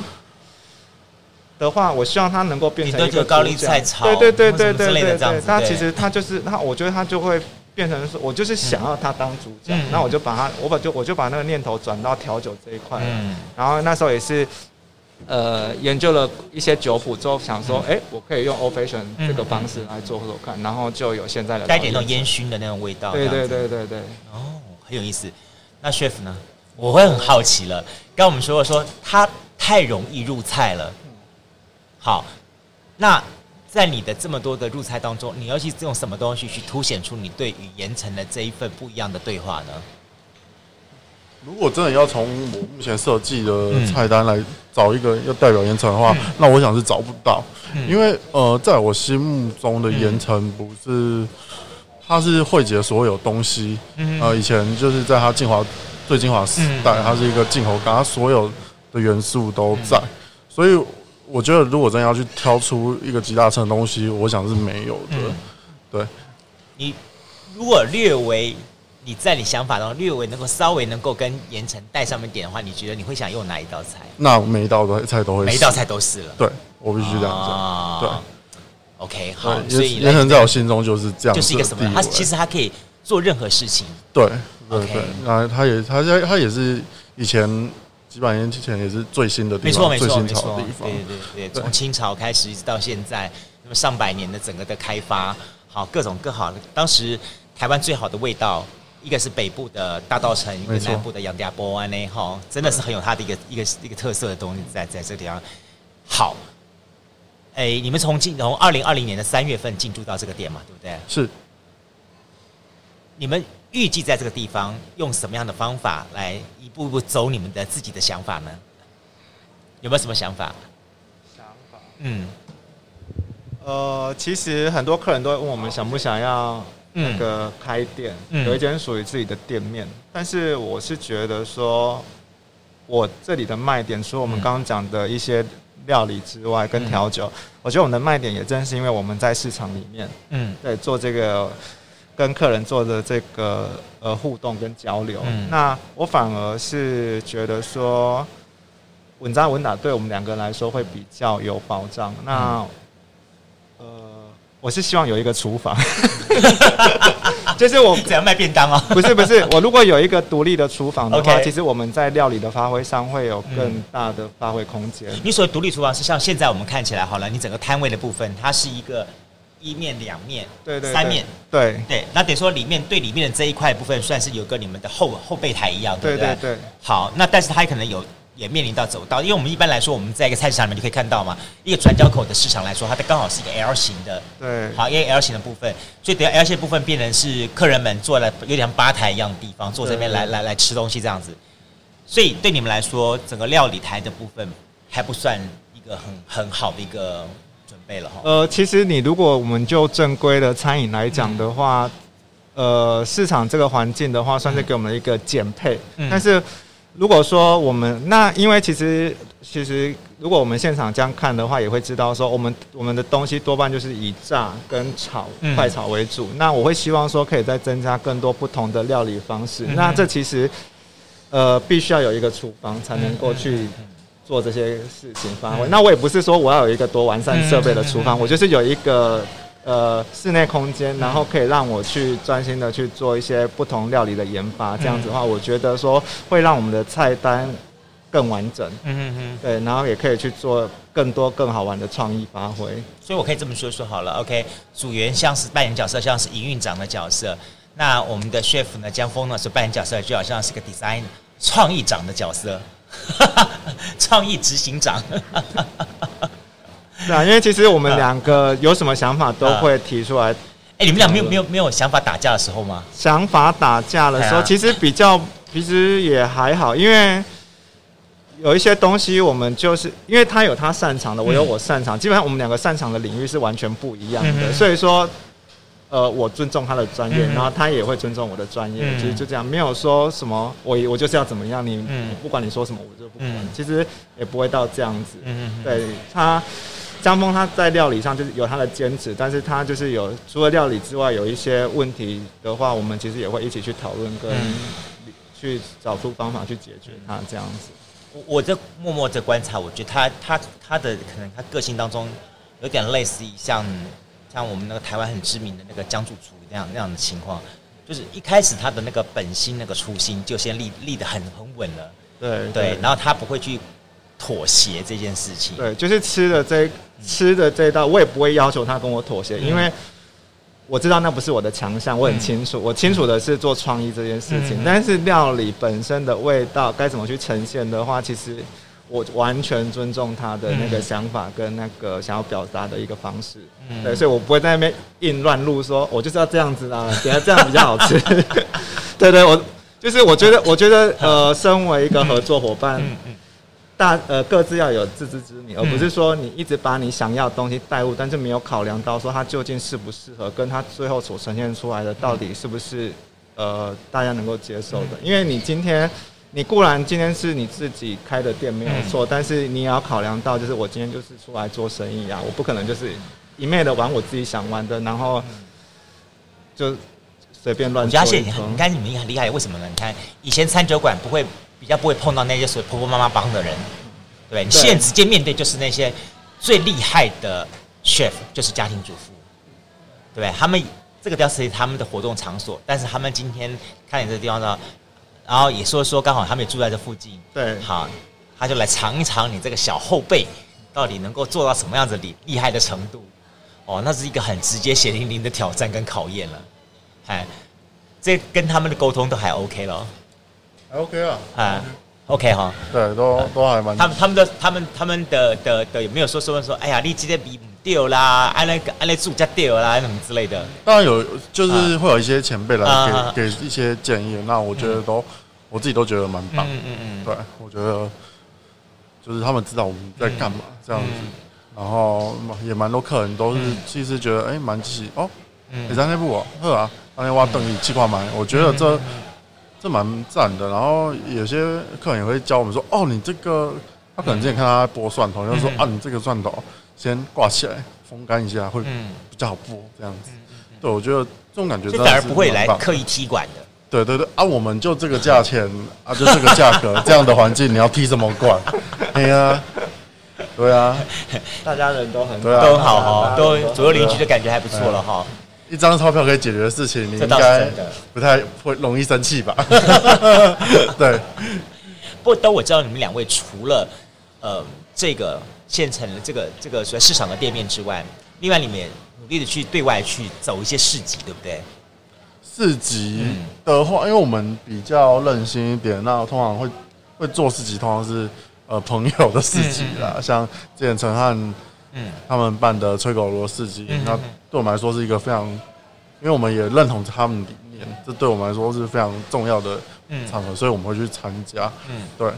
的话，我希望它能够变成一个高丽菜炒，对对对对对对对。它其实它就是它，我觉得它就会变成说，我就是想要它当主角，那我就把它，我把就我就把那个念头转到调酒这一块。嗯，然后那时候也是，呃，研究了一些酒谱之后，想说，哎，我可以用 Old Fashion 这个方式来做做看，然后就有现在的带点那种烟熏的那种味道。对对对对对。哦。很有意思，那 chef 呢？我会很好奇了。刚刚我们说过，说它太容易入菜了。好，那在你的这么多的入菜当中，你要去用什么东西去凸显出你对于盐城的这一份不一样的对话呢？如果真的要从我目前设计的菜单来找一个要代表盐城的话，嗯、那我想是找不到，嗯、因为呃，在我心目中的盐城不是。它是汇集了所有东西，呃，以前就是在它精华最精华时代，它是一个进口港，它所有的元素都在，所以我觉得如果真的要去挑出一个集大成的东西，我想是没有的。对，你如果略微你在你想法当中略微能够稍微能够跟盐城带上面点的话，你觉得你会想用哪一道菜？那每一道的菜都会，每一道菜都是了。对，我必须这样讲。对。OK，好，所以盐埕在我心中就是这样，就是一个什么？他其实他可以做任何事情。对，对对。那他也，他他他也是以前几百年之前也是最新的地方，没错没错没错。对对对，从清朝开始一直到现在，那么上百年的整个的开发，好各种各好的。当时台湾最好的味道，一个是北部的大稻城，一个南部的杨家波湾呢，哈，真的是很有它的一个一个一个特色的东西在在这个地方。好。哎、欸，你们从进从二零二零年的三月份进驻到这个店嘛，对不对？是。你们预计在这个地方用什么样的方法来一步步走你们的自己的想法呢？有没有什么想法？想法？嗯。呃，其实很多客人都会问我们想不想要那个开店，嗯、有一间属于自己的店面。但是我是觉得说，我这里的卖点，除了我们刚刚讲的一些。料理之外，跟调酒，嗯、我觉得我们的卖点也正是因为我们在市场里面，嗯，对，做这个跟客人做的这个呃互动跟交流。嗯、那我反而是觉得说，稳扎稳打对我们两个人来说会比较有保障。那呃。我是希望有一个厨房，就是我怎样卖便当哦？不是不是，我如果有一个独立的厨房的话.其实我们在料理的发挥上会有更大的发挥空间。你所谓独立厨房是像现在我们看起来好了，你整个摊位的部分，它是一个一面两面，对对，三面，对对。那等于说里面对里面的这一块部分，算是有个你们的后后备台一样，对不对？对对对。好，那但是它可能有也面临到走道，因为我们一般来说，我们在一个菜市场里面就可以看到嘛，一个转角口的市场来说，它的刚好是一个 L 型的，对，好，因为 L 型的部分，所以等下 L 型的部分变成是客人们坐在有点像吧台一样的地方，坐这边来来来吃东西这样子，所以对你们来说，整个料理台的部分还不算一个很很好的一个准备了哈。呃，其实你如果我们就正规的餐饮来讲的话。嗯呃，市场这个环境的话，算是给我们一个减配。嗯、但是如果说我们那，因为其实其实如果我们现场这样看的话，也会知道说，我们我们的东西多半就是以炸跟炒、嗯、快炒为主。那我会希望说，可以再增加更多不同的料理方式。嗯、那这其实呃，必须要有一个厨房才能够去做这些事情发挥。嗯、那我也不是说我要有一个多完善设备的厨房，我就是有一个。呃，室内空间，然后可以让我去专心的去做一些不同料理的研发，这样子的话，我觉得说会让我们的菜单更完整。嗯嗯嗯。对，然后也可以去做更多更好玩的创意发挥。所以我可以这么说说好了，OK，组员像是扮演角色，像是营运长的角色，那我们的 chef 呢，江峰呢是扮演角色，就好像是个 design 创意长的角色，创意执行长。对啊，因为其实我们两个有什么想法都会提出来。哎，你们俩没有没有没有想法打架的时候吗？想法打架的时候，其实比较其实也还好，因为有一些东西我们就是因为他有他擅长的，我有我擅长，基本上我们两个擅长的领域是完全不一样的。所以说，呃，我尊重他的专业，然后他也会尊重我的专业，其实就这样，没有说什么我我就是要怎么样，你不管你说什么我就不管，其实也不会到这样子。对他。江峰他在料理上就是有他的坚持，但是他就是有除了料理之外，有一些问题的话，我们其实也会一起去讨论，跟去找出方法去解决他这样子。我我在默默在观察，我觉得他他他的可能他个性当中有点类似于像像我们那个台湾很知名的那个江主厨那样那样的情况，就是一开始他的那个本心那个初心就先立立得很很稳了，对对，对，然后他不会去。妥协这件事情，对，就是吃的这吃的这一道，我也不会要求他跟我妥协，因为我知道那不是我的强项，我很清楚，我清楚的是做创意这件事情，但是料理本身的味道该怎么去呈现的话，其实我完全尊重他的那个想法跟那个想要表达的一个方式，对，所以我不会在那边硬乱录，说我就是要这样子啊，等下这样比较好吃，对对，我就是我觉得，我觉得呃，身为一个合作伙伴。大呃各自要有自知之明，而不是说你一直把你想要的东西带入，但是没有考量到说它究竟适不适合，跟它最后所呈现出来的到底是不是呃大家能够接受的。因为你今天你固然今天是你自己开的店没有错，但是你也要考量到，就是我今天就是出来做生意啊，我不可能就是一昧的玩我自己想玩的，然后就随便乱做。我发现你看你们很厉害，为什么呢？你看以前餐酒馆不会。比较不会碰到那些所谓婆婆妈妈帮的人，对，你现在直接面对就是那些最厉害的 chef，就是家庭主妇，对不对？他们这个比较是他们的活动场所，但是他们今天看你这个地方呢，然后也说说刚好他们也住在这附近，对，好，他就来尝一尝你这个小后辈到底能够做到什么样子厉厉害的程度，哦，那是一个很直接血淋淋的挑战跟考验了，哎，这跟他们的沟通都还 OK 了。还 OK 啊，啊，OK 哈，对，都都还蛮。他们他们的他们他们的的的有没有说说说，哎呀，你今天比掉啦，按那个按那住家掉啦，什么之类的？当然有，就是会有一些前辈来给给一些建议，那我觉得都我自己都觉得蛮棒。嗯嗯嗯，对，我觉得就是他们知道我们在干嘛这样子，然后也蛮多客人都是其实觉得哎蛮支持哦，你在那部呵啊，那天挖等你气块买，我觉得这。这蛮赞的，然后有些客人也会教我们说：“哦，你这个，他可能之前看他剥蒜头，就说啊，你这个蒜头先挂起来风干一下，会比较好剥这样子。”对，我觉得这种感觉真的是反而不会来刻意踢馆的。对对对。啊，我们就这个价钱 啊，就这个价格，这样的环境，你要踢什么馆？对啊，对啊，大家人都很都很好哈，都左右邻居的感觉还不错了哈。一张钞票可以解决的事情，你应该不太会容易生气吧？对。不过，都我知道你们两位除了呃这个现成的这个这个所谓市场的店面之外，另外你们也努力的去对外去走一些市集，对不对？市集的话，因为我们比较任性一点，那通常会会做市集，通常是呃朋友的市集啦，嗯嗯、像之前陈汉嗯他们办的吹狗螺市集，那对我们来说是一个非常，因为我们也认同他们理念，这对我们来说是非常重要的场合，嗯、所以我们会去参加。嗯，对。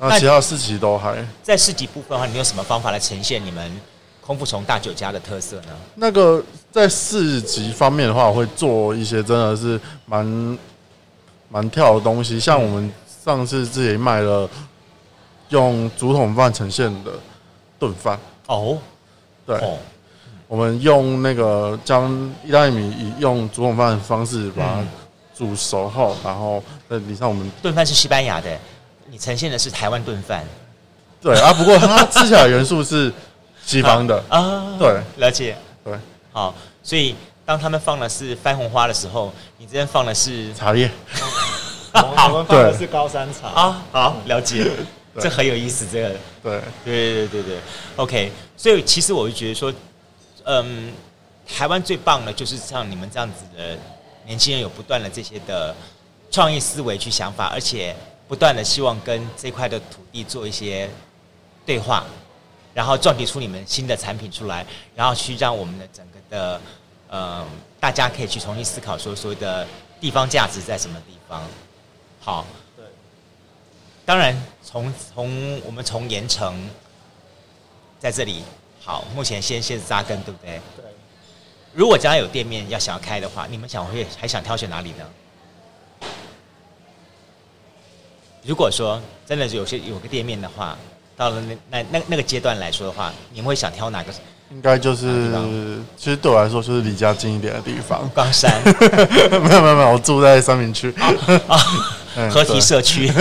那其他市集都还在市集部分的话，你有什么方法来呈现你们空腹虫大酒家的特色呢？那个在市集方面的话，我会做一些真的是蛮蛮跳的东西，像我们上次自己卖了用竹筒饭呈现的炖饭哦，对，我们用那个将意大利米以用竹筒饭的方式把它煮熟后，然后在里上我们炖饭是西班牙的。你呈现的是台湾炖饭，对啊，不过它吃起来元素是西方的。啊，对，了解，对，好，所以当他们放的是番红花的时候，你这边放的是茶叶，我们放的是高山茶。啊，好，了解，这很有意思，这个，对，对对对对，OK，所以其实我就觉得说，嗯，台湾最棒的就是像你们这样子的年轻人，有不断的这些的创意思维去想法，而且。不断的希望跟这块的土地做一些对话，然后撞击出你们新的产品出来，然后去让我们的整个的呃，大家可以去重新思考说所谓的地方价值在什么地方。好，对。当然，从从我们从盐城在这里，好，目前先先扎根，对不对？对。如果将来有店面要想要开的话，你们想会还想挑选哪里呢？如果说真的是有些有个店面的话，到了那那那那个阶段来说的话，你们会想挑哪个？应该就是，其实对我来说就是离家近一点的地方。冈山？没有没有没有，我住在三明区啊，合体社区。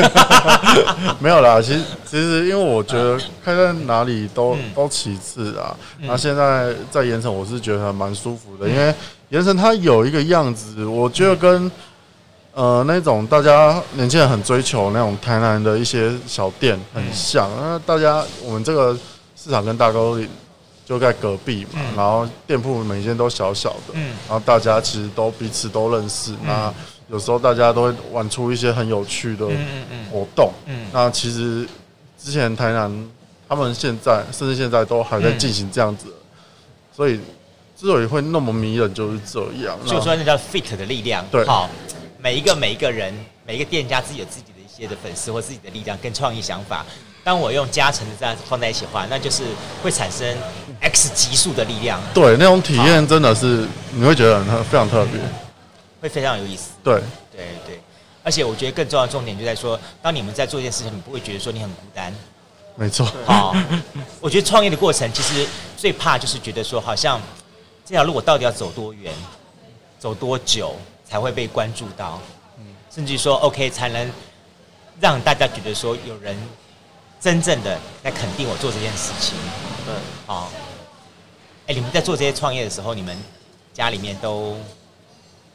没有啦，其实其实因为我觉得开在哪里都都其次啊。那现在在盐城，我是觉得还蛮舒服的，因为盐城它有一个样子，我觉得跟。呃，那种大家年轻人很追求那种台南的一些小店很像，那、嗯、大家我们这个市场跟大沟里就在隔壁嘛，嗯、然后店铺每间都小小的，嗯、然后大家其实都彼此都认识，嗯、那有时候大家都会玩出一些很有趣的活动，那其实之前台南他们现在甚至现在都还在进行这样子，嗯、所以之所以会那么迷人就是这样，就说那叫 fit 的力量，对，好。每一个每一个人，每一个店家自己有自己的一些的粉丝或自己的力量跟创意想法。当我用加成的这样子放在一起的话，那就是会产生 X 级数的力量。对，那种体验真的是你会觉得很非常特别，会非常有意思。对对对，而且我觉得更重要的重点就在说，当你们在做一件事情，你不会觉得说你很孤单。没错。好，我觉得创业的过程其实最怕就是觉得说，好像这条路我到底要走多远，走多久。才会被关注到，嗯，甚至说 OK 才能让大家觉得说有人真正的在肯定我做这件事情，嗯，好，哎，你们在做这些创业的时候，你们家里面都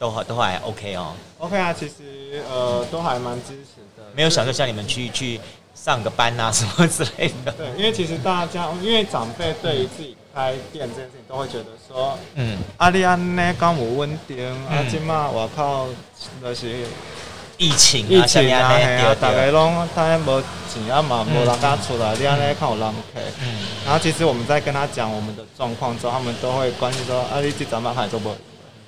都好都还 OK 哦，OK 啊，其实呃都还蛮支持的，没有想说像你们去去上个班啊什么之类的，对，因为其实大家因为长辈对于自己。开店这件事情都会觉得说，嗯，阿里安呢刚无稳定，阿，今嘛我靠，那是疫情啊，疫情啊，大家拢大家无钱啊嘛，无人家出来，你安内看有人客，嗯，然后其实我们在跟他讲我们的状况之后，他们都会关心说，啊，你这怎么还做不？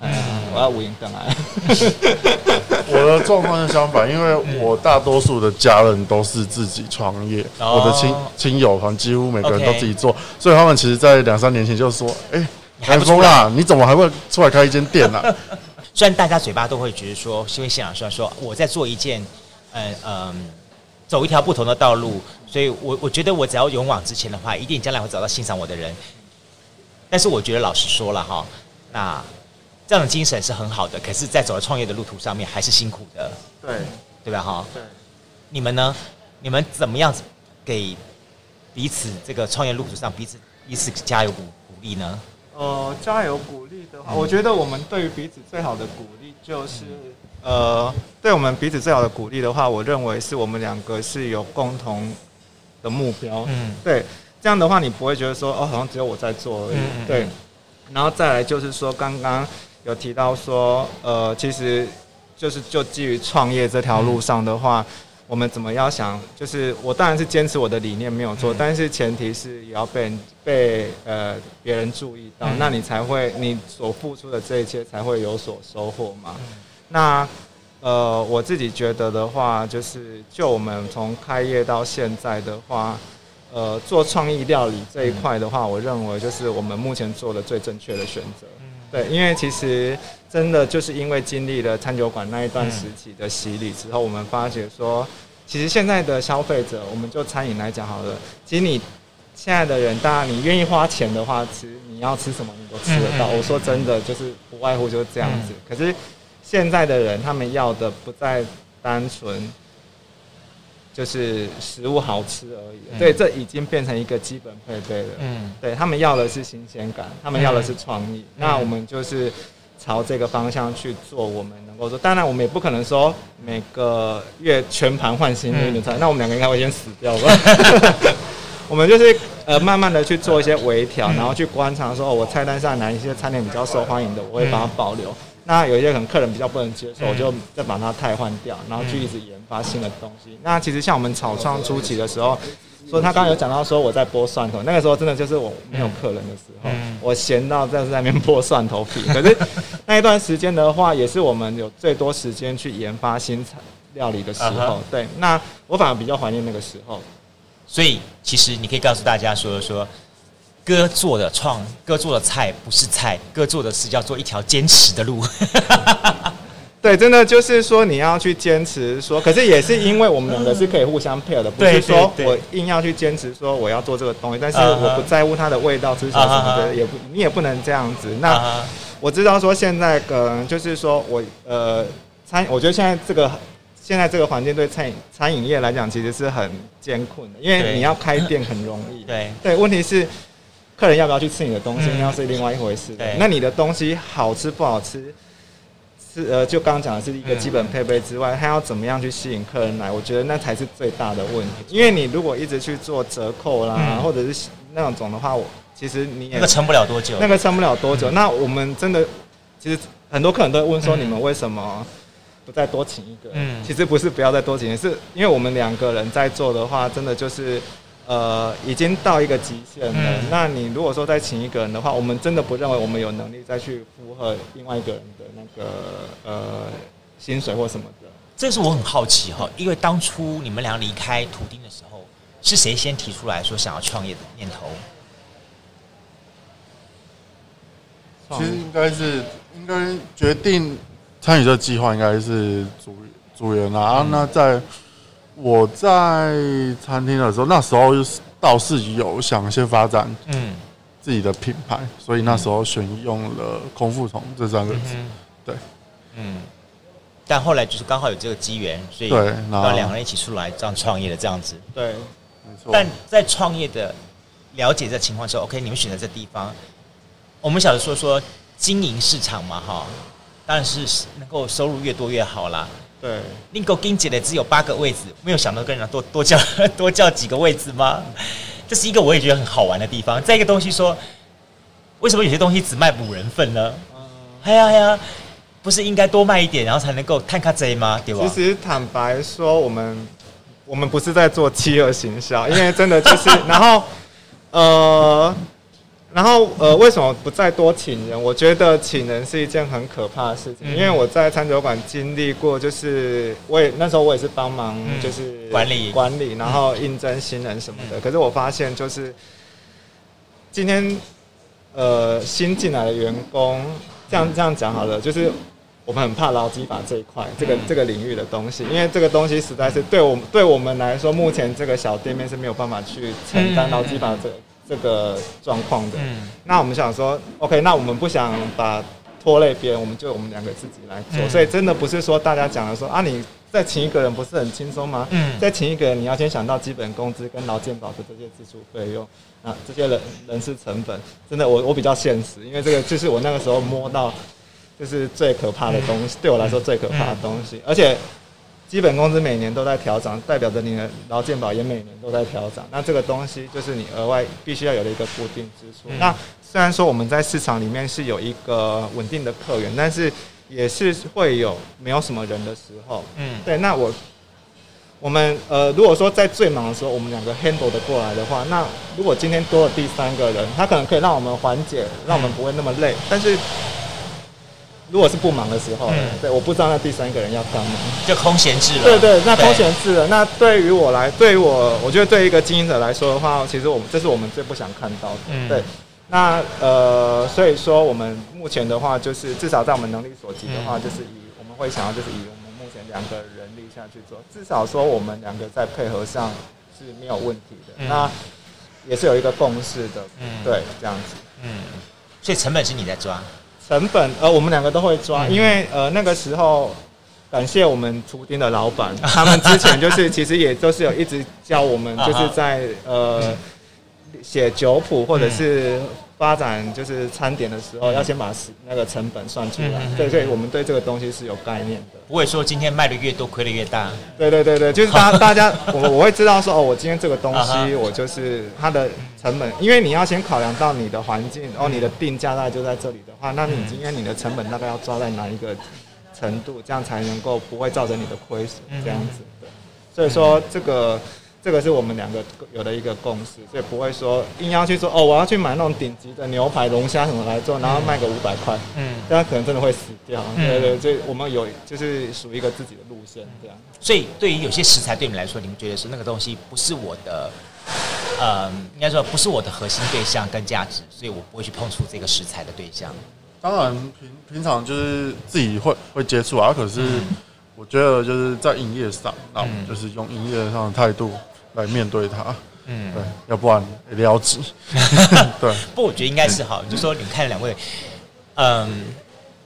嗯，我要无影灯来。我的状况是相反，因为我大多数的家人都是自己创业，我的亲亲友团几乎每个人都自己做，所以他们其实，在两三年前就说：“哎，海峰啦，你怎么还会出来开一间店呢？” 虽然大家嘴巴都会觉得说，因为现场说说我在做一件，嗯嗯，走一条不同的道路，所以我我觉得我只要勇往直前的话，一定将来会找到欣赏我的人。但是我觉得老实说了哈，那。这样的精神是很好的，可是，在走在创业的路途上面，还是辛苦的。对，对吧？哈。对。你们呢？你们怎么样子给彼此这个创业路途上彼此彼此加油鼓鼓励呢？呃，加油鼓励的话，我觉得我们对于彼此最好的鼓励就是，呃，对我们彼此最好的鼓励的话，我认为是我们两个是有共同的目标。嗯。对，这样的话，你不会觉得说，哦，好像只有我在做而已。嗯。对。然后再来就是说，刚刚。有提到说，呃，其实就是就基于创业这条路上的话，嗯、我们怎么要想？就是我当然是坚持我的理念没有错，嗯、但是前提是也要被人被呃别人注意到，嗯、那你才会你所付出的这一切才会有所收获嘛。嗯、那呃我自己觉得的话，就是就我们从开业到现在的话，呃做创意料理这一块的话，嗯、我认为就是我们目前做的最正确的选择。嗯、对，因为其实。真的就是因为经历了餐酒馆那一段时期的洗礼之后，我们发觉说，其实现在的消费者，我们就餐饮来讲好了，其实你现在的人，当然你愿意花钱的话，其实你要吃什么你都吃得到。我说真的，就是不外乎就是这样子。可是现在的人，他们要的不再单纯。就是食物好吃而已，嗯、对，这已经变成一个基本配备了。嗯，对他们要的是新鲜感，他们要的是创意。嗯、那我们就是朝这个方向去做，我们能够做。当然，我们也不可能说每个月全盘换新的菜，嗯、那我们两个应该会先死掉吧。我们就是呃，慢慢的去做一些微调，嗯、然后去观察说，哦我菜单上哪一些餐点比较受欢迎的，我会把它保留。嗯那有一些可能客人比较不能接受，我就再把它汰换掉，然后去一直研发新的东西。那其实像我们草创初期的时候，说他刚刚有讲到说我在剥蒜头，那个时候真的就是我没有客人的时候，我闲到在在那边剥蒜头皮。可是 那一段时间的话，也是我们有最多时间去研发新菜料理的时候。对，那我反而比较怀念那个时候。所以其实你可以告诉大家说说。哥做的创，哥做的菜不是菜，哥做的是叫做一条坚持的路。对，真的就是说你要去坚持说，可是也是因为我们两个是可以互相配合的，不是说我硬要去坚持说我要做这个东西，但是我不在乎它的味道、吃起来什么的，也不你也不能这样子。那我知道说现在可能就是说我呃餐，我觉得现在这个现在这个环境对餐饮餐饮业来讲其实是很艰困的，因为你要开店很容易，对对，问题是。客人要不要去吃你的东西，那是另外一回事。对，那你的东西好吃不好吃，是呃，就刚刚讲的是一个基本配备之外，他要怎么样去吸引客人来？我觉得那才是最大的问题。因为你如果一直去做折扣啦，或者是那种的话，我其实你也那个撑不了多久，那个撑不了多久。那我们真的，其实很多客人都会问说，你们为什么不再多请一个？嗯，其实不是不要再多请，是因为我们两个人在做的话，真的就是。呃，已经到一个极限了。嗯、那你如果说再请一个人的话，我们真的不认为我们有能力再去符合另外一个人的那个呃薪水或什么的。这是我很好奇哈，因为当初你们俩离开图丁的时候，是谁先提出来说想要创业的念头？其实应该是应该决定参与这个计划，应该是组组员啊。嗯、那在。我在餐厅的时候，那时候倒是有想先发展嗯。自己的品牌，嗯、所以那时候选用了“空腹虫”这三个字，嗯、对，嗯，但后来就是刚好有这个机缘，所以对，然后两个人一起出来这样创业的这样子，对，没错。但在创业的了解这情况之后，OK，你们选择这地方，我们晓得说说经营市场嘛，哈，当然是能够收入越多越好啦。对，另购金姐的只有八个位置，没有想到跟人家多多叫 多叫几个位置吗？这是一个我也觉得很好玩的地方。再一个东西说，为什么有些东西只卖五人份呢？嗯，哎呀哎呀，不是应该多卖一点，然后才能够探卡贼吗？对吧？其实坦白说，我们我们不是在做饥饿行销，因为真的就是，然后呃。然后，呃，为什么不再多请人？我觉得请人是一件很可怕的事情，因为我在餐酒馆经历过，就是我也那时候我也是帮忙，就是管理管理，然后应征新人什么的。可是我发现，就是今天，呃，新进来的员工，这样这样讲好了，就是我们很怕劳基法这一块，这个这个领域的东西，因为这个东西实在是对我们对我们来说，目前这个小店面是没有办法去承担劳基法这个。这个状况的，嗯、那我们想说，OK，那我们不想把拖累别人，我们就我们两个自己来做。嗯、所以真的不是说大家讲的说啊，你再请一个人不是很轻松吗？嗯，再请一个人，你要先想到基本工资跟劳健保的这些支出费用，啊，这些人人事成本，真的我我比较现实，因为这个就是我那个时候摸到，就是最可怕的东西，嗯、对我来说最可怕的东西，而且。基本工资每年都在调涨，代表着你的劳健保也每年都在调涨。那这个东西就是你额外必须要有的一个固定支出。嗯、那虽然说我们在市场里面是有一个稳定的客源，但是也是会有没有什么人的时候。嗯，对。那我我们呃，如果说在最忙的时候，我们两个 handle 的过来的话，那如果今天多了第三个人，他可能可以让我们缓解，让我们不会那么累。但是如果是不忙的时候，嗯、对，我不知道那第三个人要干嘛，就空闲置了。对对，那空闲置了。那对于我来，对于我，我觉得对于一个经营者来说的话，其实我们这是我们最不想看到的。嗯、对，那呃，所以说我们目前的话，就是至少在我们能力所及的话，就是以我们会想要就是以我们目前两个人力下去做，至少说我们两个在配合上是没有问题的。嗯、那也是有一个共识的。嗯，对，这样子。嗯，所以成本是你在抓。成本，呃，我们两个都会抓，因为呃那个时候，感谢我们厨丁的老板，他们之前就是 其实也都是有一直教我们，就是在呃写酒谱或者是。发展就是餐点的时候，要先把那个成本算出来。对，所以我们对这个东西是有概念的。不会说今天卖的越多，亏的越大。对对对对，就是大 大家，我我会知道说，哦，我今天这个东西，我就是它的成本，因为你要先考量到你的环境，哦，你的定价大概就在这里的话，那你今天你的成本大概要抓在哪一个程度，这样才能够不会造成你的亏损，这样子。对，所以说这个。这个是我们两个有的一个共识，所以不会说硬要去说哦，我要去买那种顶级的牛排、龙虾什么来做，然后卖个五百块，嗯，这样可能真的会死掉。嗯、对对，所以我们有就是属于一个自己的路线这样。所以对于有些食材，对你们来说，你们觉得是那个东西不是我的，呃，应该说不是我的核心对象跟价值，所以我不会去碰触这个食材的对象。当然平平常就是自己会会接触啊，可是我觉得就是在营业上，那我们就是用营业上的态度。来面对它，嗯，对，要不然一定要急。对，不，我觉得应该是好，就是说你们看两位，嗯，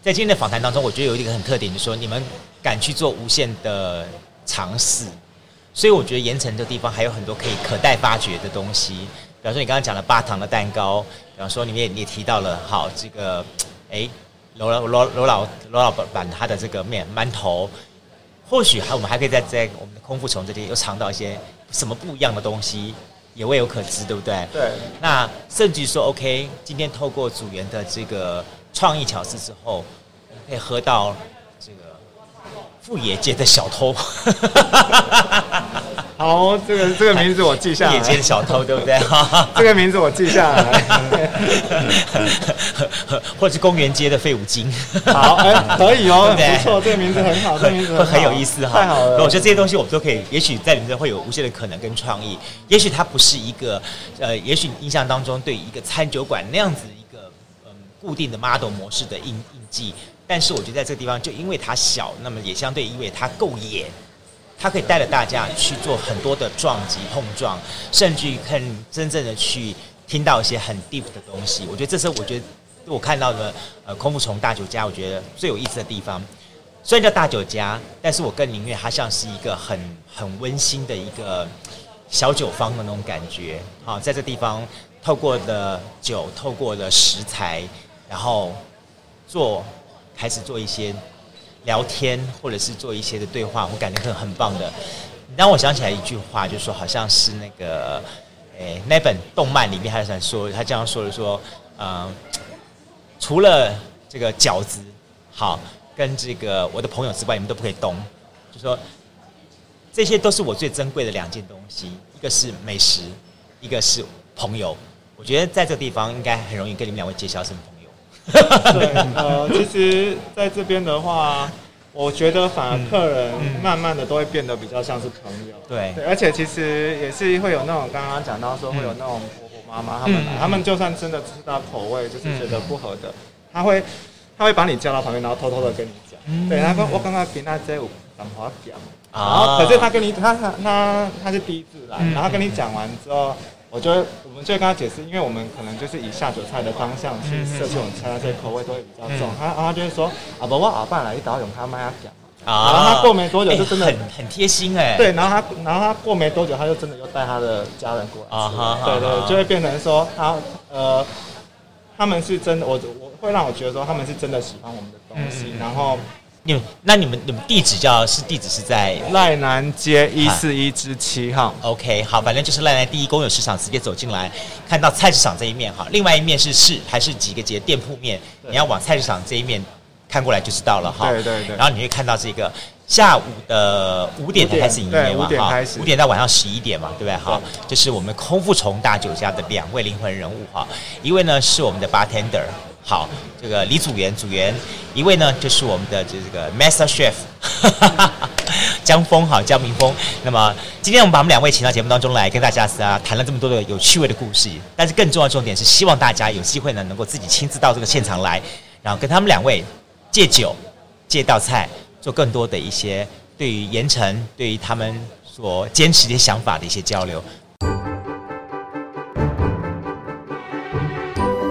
在今天的访谈当中，我觉得有一个很特点，就是说你们敢去做无限的尝试，所以我觉得盐城这个地方还有很多可以可待发掘的东西。比方说你刚刚讲了八糖的蛋糕，比方说你们也你也提到了，好这个，哎，罗罗罗罗老罗老板他的这个面馒头，或许还我们还可以在在我们的空腹虫这里又尝到一些。什么不一样的东西也未有可知，对不对？对。那甚至说，OK，今天透过组员的这个创意巧思之后，可以喝到这个富野界的小偷。好，这个这个名字我记下来。野街的小偷，对不对？这个名字我记下来。或者是公园街的废五金。好，哎、欸，可以哦，不错，这个名字很好，这个名字会 很有意思哈。太好了，我觉得这些东西我们都可以，也许在里面会有无限的可能跟创意。也许它不是一个，呃，也许印象当中对一个餐酒馆那样子一个嗯固定的 model 模式的印印记，但是我觉得在这个地方，就因为它小，那么也相对因为它够野。它可以带着大家去做很多的撞击碰撞，甚至于看真正的去听到一些很 deep 的东西。我觉得这是我觉得我看到的呃空腹虫大酒家，我觉得最有意思的地方。虽然叫大酒家，但是我更宁愿它像是一个很很温馨的一个小酒坊的那种感觉。好，在这地方透过的酒，透过的食材，然后做开始做一些。聊天或者是做一些的对话，我感觉很很棒的。你让我想起来一句话，就是说好像是那个，诶、那本动漫里面还想说，他这样说的说，嗯，除了这个饺子好跟这个我的朋友之外，你们都不可以动。就说这些都是我最珍贵的两件东西，一个是美食，一个是朋友。我觉得在这个地方应该很容易跟你们两位结交成朋友。对，呃，其实在这边的话，我觉得反而客人慢慢的都会变得比较像是朋友。对，对，而且其实也是会有那种刚刚讲到说会有那种婆婆妈妈他们来，他们就算真的吃到口味就是觉得不合的，他会他会把你叫到旁边，然后偷偷的跟你讲。对，他说我刚刚跟他在讲话讲，然后可是他跟你他他他他是第一次来，然后跟你讲完之后。我觉得我们就会跟他解释，因为我们可能就是以下酒菜的方向去设计我们菜，所以口味都会比较重。他然后他就会说啊，不，我阿爸来一道用他妈讲。然后他过没多久就真的很很贴心哎。对，然后他然后他过没多久他就真的又带他的家人过来。啊对对，就会变成说他呃，他们是真的，我我会让我觉得说他们是真的喜欢我们的东西，然后。你们那你们你们地址叫是地址是在赖南街一四一之七号。OK，好，反正就是赖南第一公有市场，直接走进来，看到菜市场这一面哈，另外一面是市还是几个街店铺面，你要往菜市场这一面看过来就知道了哈。对对对。然后你会看到这个下午的五点才开始营业嘛，五点开始，五点到晚上十一点嘛，对不对？哈，这是我们空腹虫大酒家的两位灵魂人物哈，一位呢是我们的 bartender，好，这个李祖元组员，一位呢就是我们的这这个 master chef，江峰哈，江明峰。那么今天我们把我们两位请到节目当中来，跟大家啊谈了这么多的有趣味的故事，但是更重要重点是希望大家有机会呢能够自己亲自到这个现场来，然后跟他们两位借酒借道菜。做更多的一些对于盐城，对于他们所坚持的想法的一些交流。